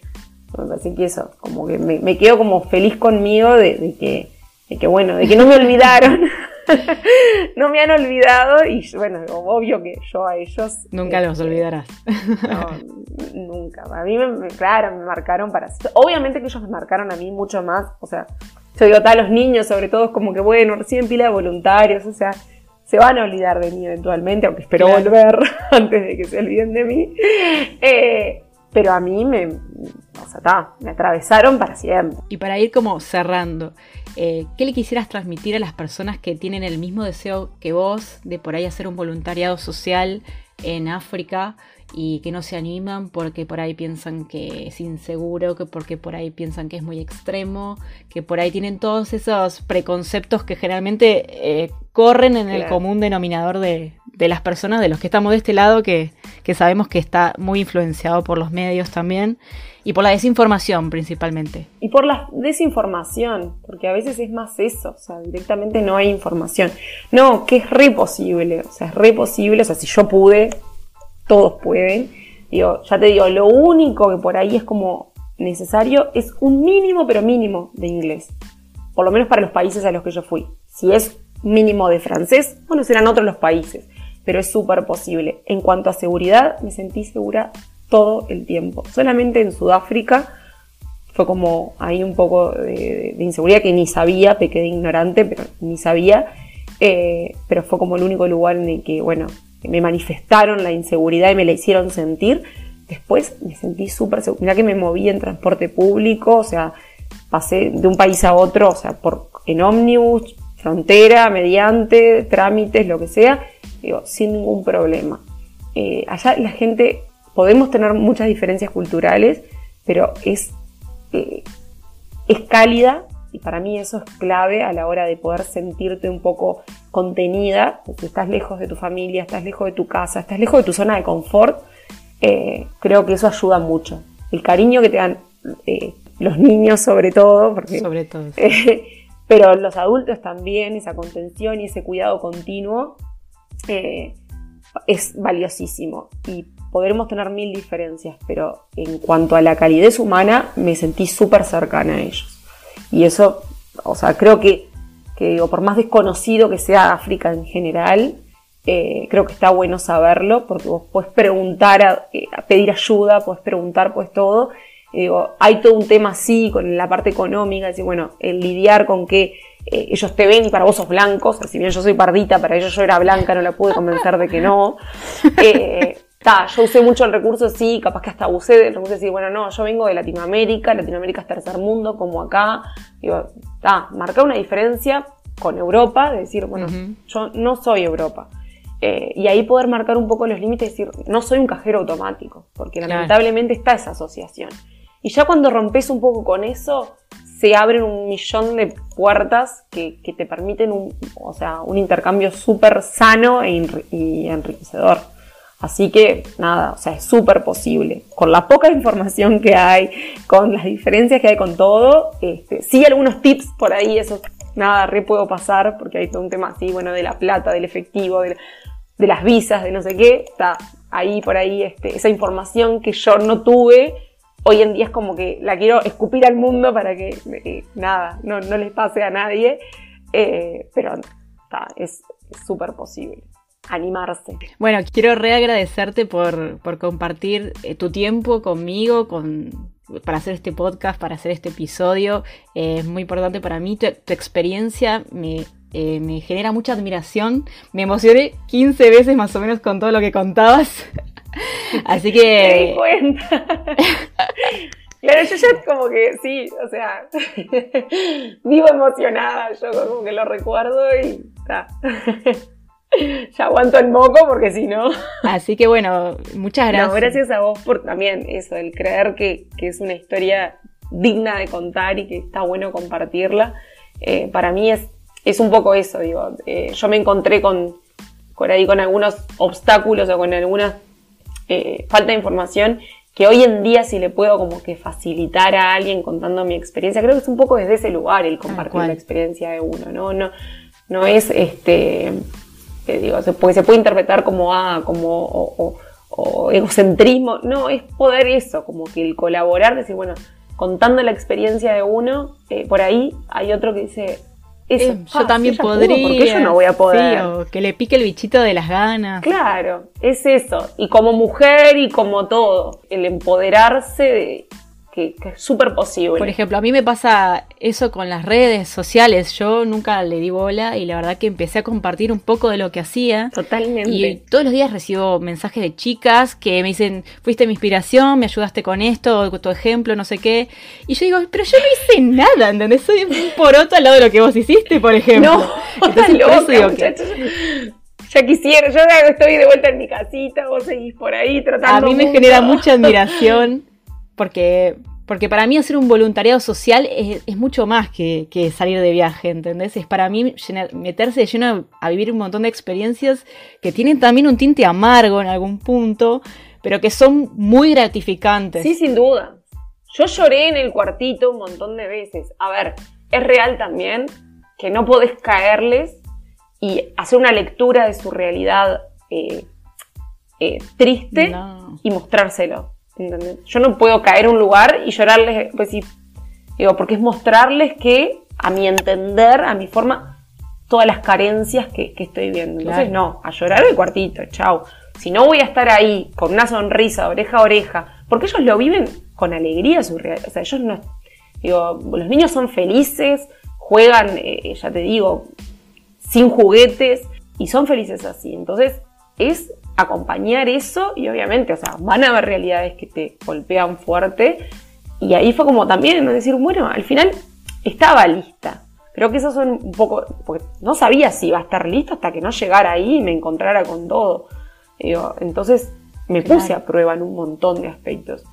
Me parece que eso, como que me, quedo como feliz conmigo de, que, de que, bueno, de que no me olvidaron. no me han olvidado y bueno, obvio que yo a ellos... Nunca los este, olvidarás. no, nunca. A mí, me, claro, me marcaron para... Obviamente que ellos me marcaron a mí mucho más, o sea, yo digo, a los niños sobre todo es como que, bueno, reciben pila de voluntarios, o sea, se van a olvidar de mí eventualmente, aunque espero volver antes de que se olviden de mí. Eh, pero a mí me, me atravesaron para siempre. Y para ir como cerrando, eh, ¿qué le quisieras transmitir a las personas que tienen el mismo deseo que vos de por ahí hacer un voluntariado social en África y que no se animan porque por ahí piensan que es inseguro, que porque por ahí piensan que es muy extremo, que por ahí tienen todos esos preconceptos que generalmente eh, corren en el común denominador de, las personas, de los que estamos de este lado, que, que sabemos que está muy influenciado por los medios también y por la desinformación principalmente. Y por la desinformación, porque a veces es más eso, o sea, directamente no hay información. No, que es re posible, o sea, es re posible, o sea, si yo pude, todos pueden. Digo, ya te digo, lo único que por ahí es como necesario es un mínimo, pero mínimo de inglés. Por lo menos para los países a los que yo fui. Si es mínimo de francés, bueno, serán otros los países, pero es súper posible. En cuanto a seguridad, me sentí segura todo el tiempo. Solamente en Sudáfrica fue como ahí un poco de, inseguridad que ni sabía, pequé ignorante, pero ni sabía. Eh, pero fue como el único lugar en el que, bueno, me manifestaron la inseguridad y me la hicieron sentir. Después me sentí súper segura. Mirá que me moví en transporte público, o sea, pasé de un país a otro, o sea, por, en ómnibus, frontera, mediante, trámites, lo que sea, digo, sin ningún problema. Eh, allá la gente podemos tener muchas diferencias culturales, pero es, eh, es cálida y para mí eso es clave a la hora de poder sentirte un poco contenida, porque estás lejos de tu familia, estás lejos de tu casa, estás lejos de tu zona de confort, eh, creo que eso ayuda mucho. El cariño que te dan eh, los niños sobre todo, porque, sobre todo. pero los adultos también, esa contención y ese cuidado continuo es valiosísimo. Y podremos tener mil diferencias, pero en cuanto a la calidez humana, me sentí súper cercana a ellos. Y eso, o sea, creo que, que por más desconocido que sea África en general, eh, creo que está bueno saberlo, porque vos puedes preguntar, eh, a, pedir ayuda, puedes preguntar pues todo. digo, hay todo un tema así con la parte económica, decir, bueno, el lidiar con que eh, ellos te ven y para vos sos blancos, si bien yo soy pardita, para ellos yo era blanca, no la pude convencer de que no. ta, yo usé mucho el recurso, sí, capaz que hasta abusé del recurso de decir, bueno, no, yo vengo de Latinoamérica, Latinoamérica es tercer mundo, como acá. Digo, ta, marcar una diferencia con Europa, de decir, bueno, yo no soy Europa. Eh, y ahí poder marcar un poco los límites y decir, no soy un cajero automático, porque lamentablemente está esa asociación. Y ya cuando rompes un poco con eso, se abren un millón de puertas que, que te permiten un, o sea, un intercambio súper sano e y enriquecedor. Así que nada, o sea, es súper posible. Con la poca información que hay, con las diferencias que hay con todo, este, sí algunos tips por ahí, eso nada, re puedo pasar, porque hay todo un tema así, bueno, de la plata, del efectivo, de, las visas, de no sé qué, está ahí por ahí este, esa información que yo no tuve, hoy en día es como que la quiero escupir al mundo para que, nada, no, no, les pase a nadie, eh, pero está, es súper posible animarse. Bueno, quiero reagradecerte por, por compartir eh, tu tiempo conmigo, con, para hacer este podcast, para hacer este episodio. Eh, es muy importante para mí. Tu, experiencia me, eh, me, genera mucha admiración. Me emocioné 15 veces más o menos con todo lo que contabas. Así que... Me di cuenta. Claro, yo ya como que sí, o sea, vivo emocionada, yo como que lo recuerdo y está. ya aguanto el moco porque si no. Así que bueno, muchas gracias. gracias a vos por también eso, el creer que, es una historia digna de contar y que está bueno compartirla. Eh, para mí es, es un poco eso, digo. Eh, yo me encontré con, con ahí con algunos obstáculos o con alguna eh, falta de información que hoy en día si le puedo como que facilitar a alguien contando mi experiencia, creo que es un poco desde ese lugar el compartir la experiencia de uno, ¿no? No, no es este digo, se puede, se puede interpretar como, ah, como, o, egocentrismo, no, es poder eso, como que el colaborar, decir, bueno, contando la experiencia de uno, eh, por ahí hay otro que dice, eso, eh, yo también podría. porque yo no voy a poder. que le pique el bichito de las ganas. Claro, es eso. Y como mujer y como todo, el empoderarse de, que, es súper posible. Por ejemplo, a mí me pasa eso con las redes sociales. Yo nunca le di bola y la verdad que empecé a compartir un poco de lo que hacía. Totalmente. Y todos los días recibo mensajes de chicas que me dicen, fuiste mi inspiración, me ayudaste con esto, tu ejemplo, no sé qué. Y yo digo, pero yo no hice nada, ¿entendés? Soy un poroto al lado de lo que vos hiciste, por ejemplo. No, Entonces, por eso digo que ya quisiera, yo estoy de vuelta en mi casita, vos seguís por ahí tratando. A mí me genera mucha admiración porque, porque para mí hacer un voluntariado social es, mucho más que, salir de viaje, ¿entendés? Es para mí meterse de lleno a, vivir un montón de experiencias que tienen también un tinte amargo en algún punto, pero que son muy gratificantes. Sí, sin duda. Yo lloré en el cuartito un montón de veces. A ver, es real también que no podés caerles y hacer una lectura de su realidad eh, eh, triste y mostrárselo. Yo no puedo caer a un lugar y llorarles, pues digo, porque es mostrarles que, a mi entender, a mi forma, todas las carencias que, estoy viendo. Entonces, no, a llorar el cuartito, chao. Si no voy a estar ahí con una sonrisa, oreja a oreja, porque ellos lo viven con alegría su realidad. O sea, ellos no. Digo, los niños son felices, juegan, eh, ya te digo, sin juguetes y son felices así. Entonces, es acompañar eso y obviamente, o sea, van a haber realidades que te golpean fuerte. Y ahí fue como también decir, bueno, al final estaba lista. Creo que eso son un poco, porque no sabía si iba a estar listo hasta que no llegara ahí y me encontrara con todo. entonces me puse a prueba en un montón de aspectos.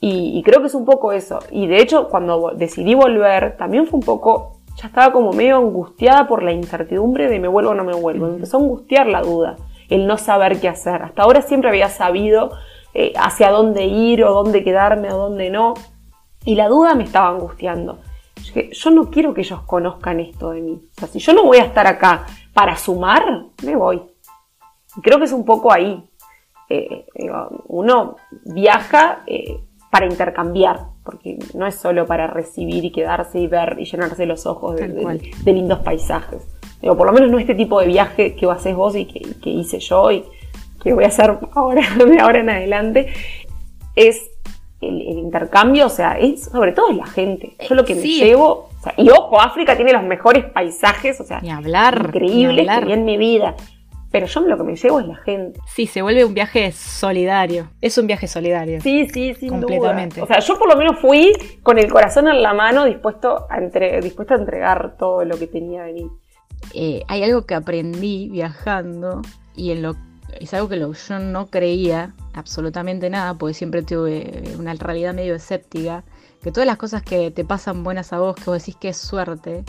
Y, creo que es un poco eso. Y de hecho, cuando decidí volver, también fue un poco, ya estaba como medio angustiada por la incertidumbre de me vuelvo o no me vuelvo. Me empezó a angustiar la duda el no saber qué hacer. Hasta ahora siempre había sabido eh, hacia dónde ir o dónde quedarme o dónde no. Y la duda me estaba angustiando. Yo no quiero que ellos conozcan esto de mí. O sea, si yo no voy a estar acá para sumar, me voy. creo que es un poco ahí. Eh, uno viaja eh, para intercambiar, porque no es solo para recibir y quedarse y ver y llenarse los ojos de lindos paisajes por lo menos no este tipo de viaje que haces vos y que, hice yo y que voy a hacer ahora, de ahora en adelante, es el, intercambio, o sea, es, sobre todo es la gente. Yo lo que me llevo, y ojo, África tiene los mejores paisajes, o sea, hablar, increíbles que vi en mi vida. Pero yo lo que me llevo es la gente. Sí, se vuelve un viaje solidario. Es un viaje solidario. Sí, sí, sí. Completamente. O sea, yo por lo menos fui con el corazón en la mano, dispuesto a, entre, dispuesto a entregar todo lo que tenía de mí. Eh, hay algo que aprendí viajando y es algo que yo no creía absolutamente nada, porque siempre tuve una realidad medio escéptica, que todas las cosas que te pasan buenas a vos, que vos decís que es suerte,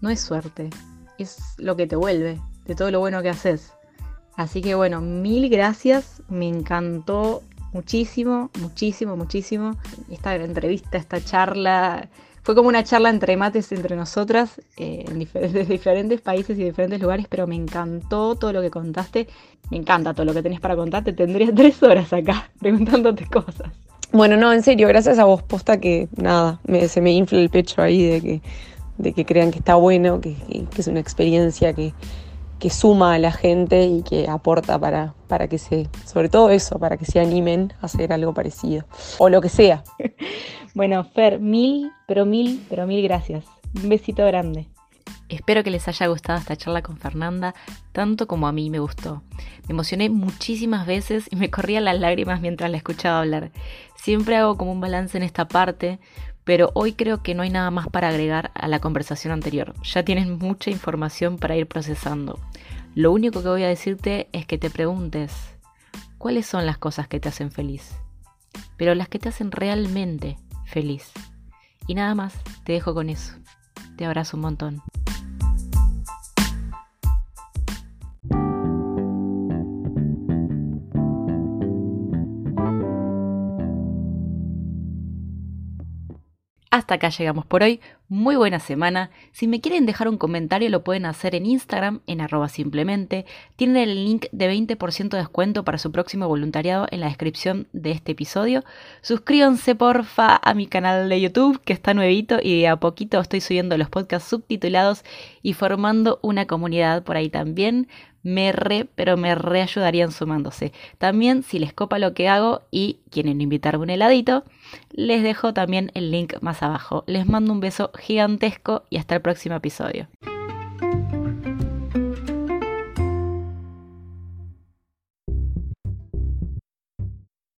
no es suerte, es lo que te vuelve de todo lo bueno que haces. Así que bueno, mil gracias, me encantó muchísimo, muchísimo, muchísimo esta entrevista, esta charla fue como una charla entre mates entre nosotras, eh, en diferentes, diferentes países y diferentes lugares, pero me encantó todo lo que contaste. Me encanta todo lo que tenés para contarte. Tendría tres horas acá preguntándote cosas. Bueno, no, en serio, gracias a vos, posta que nada, se me infla el pecho ahí de que, de que crean que está bueno, que, es una experiencia que, que, suma a la gente y que aporta para, para que se, sobre todo eso, para que se animen a hacer algo parecido, o lo que sea. Bueno, Fer, mil, pero mil, pero mil gracias. Un besito grande. Espero que les haya gustado esta charla con Fernanda, tanto como a mí me gustó. Me emocioné muchísimas veces y me corrían las lágrimas mientras la escuchaba hablar. Siempre hago como un balance en esta parte, pero hoy creo que no hay nada más para agregar a la conversación anterior. Ya tienes mucha información para ir procesando. Lo único que voy a decirte es que te preguntes, ¿cuáles son las cosas que te hacen feliz? Pero las que te hacen realmente feliz. Y nada más, te dejo con eso. Te abrazo un montón. Hasta acá llegamos por hoy. Muy buena semana. Si me quieren dejar un comentario lo pueden hacer en Instagram en arroba simplemente. Tienen el link de 20% de descuento para su próximo voluntariado en la descripción de este episodio. Suscríbanse porfa a mi canal de YouTube que está nuevito y de a poquito estoy subiendo los podcasts subtitulados y formando una comunidad por ahí también me re, pero me reayudarían sumándose. También, si les copa lo que hago y quieren invitarme un heladito, les dejo también el link más abajo. Les mando un beso gigantesco y hasta el próximo episodio.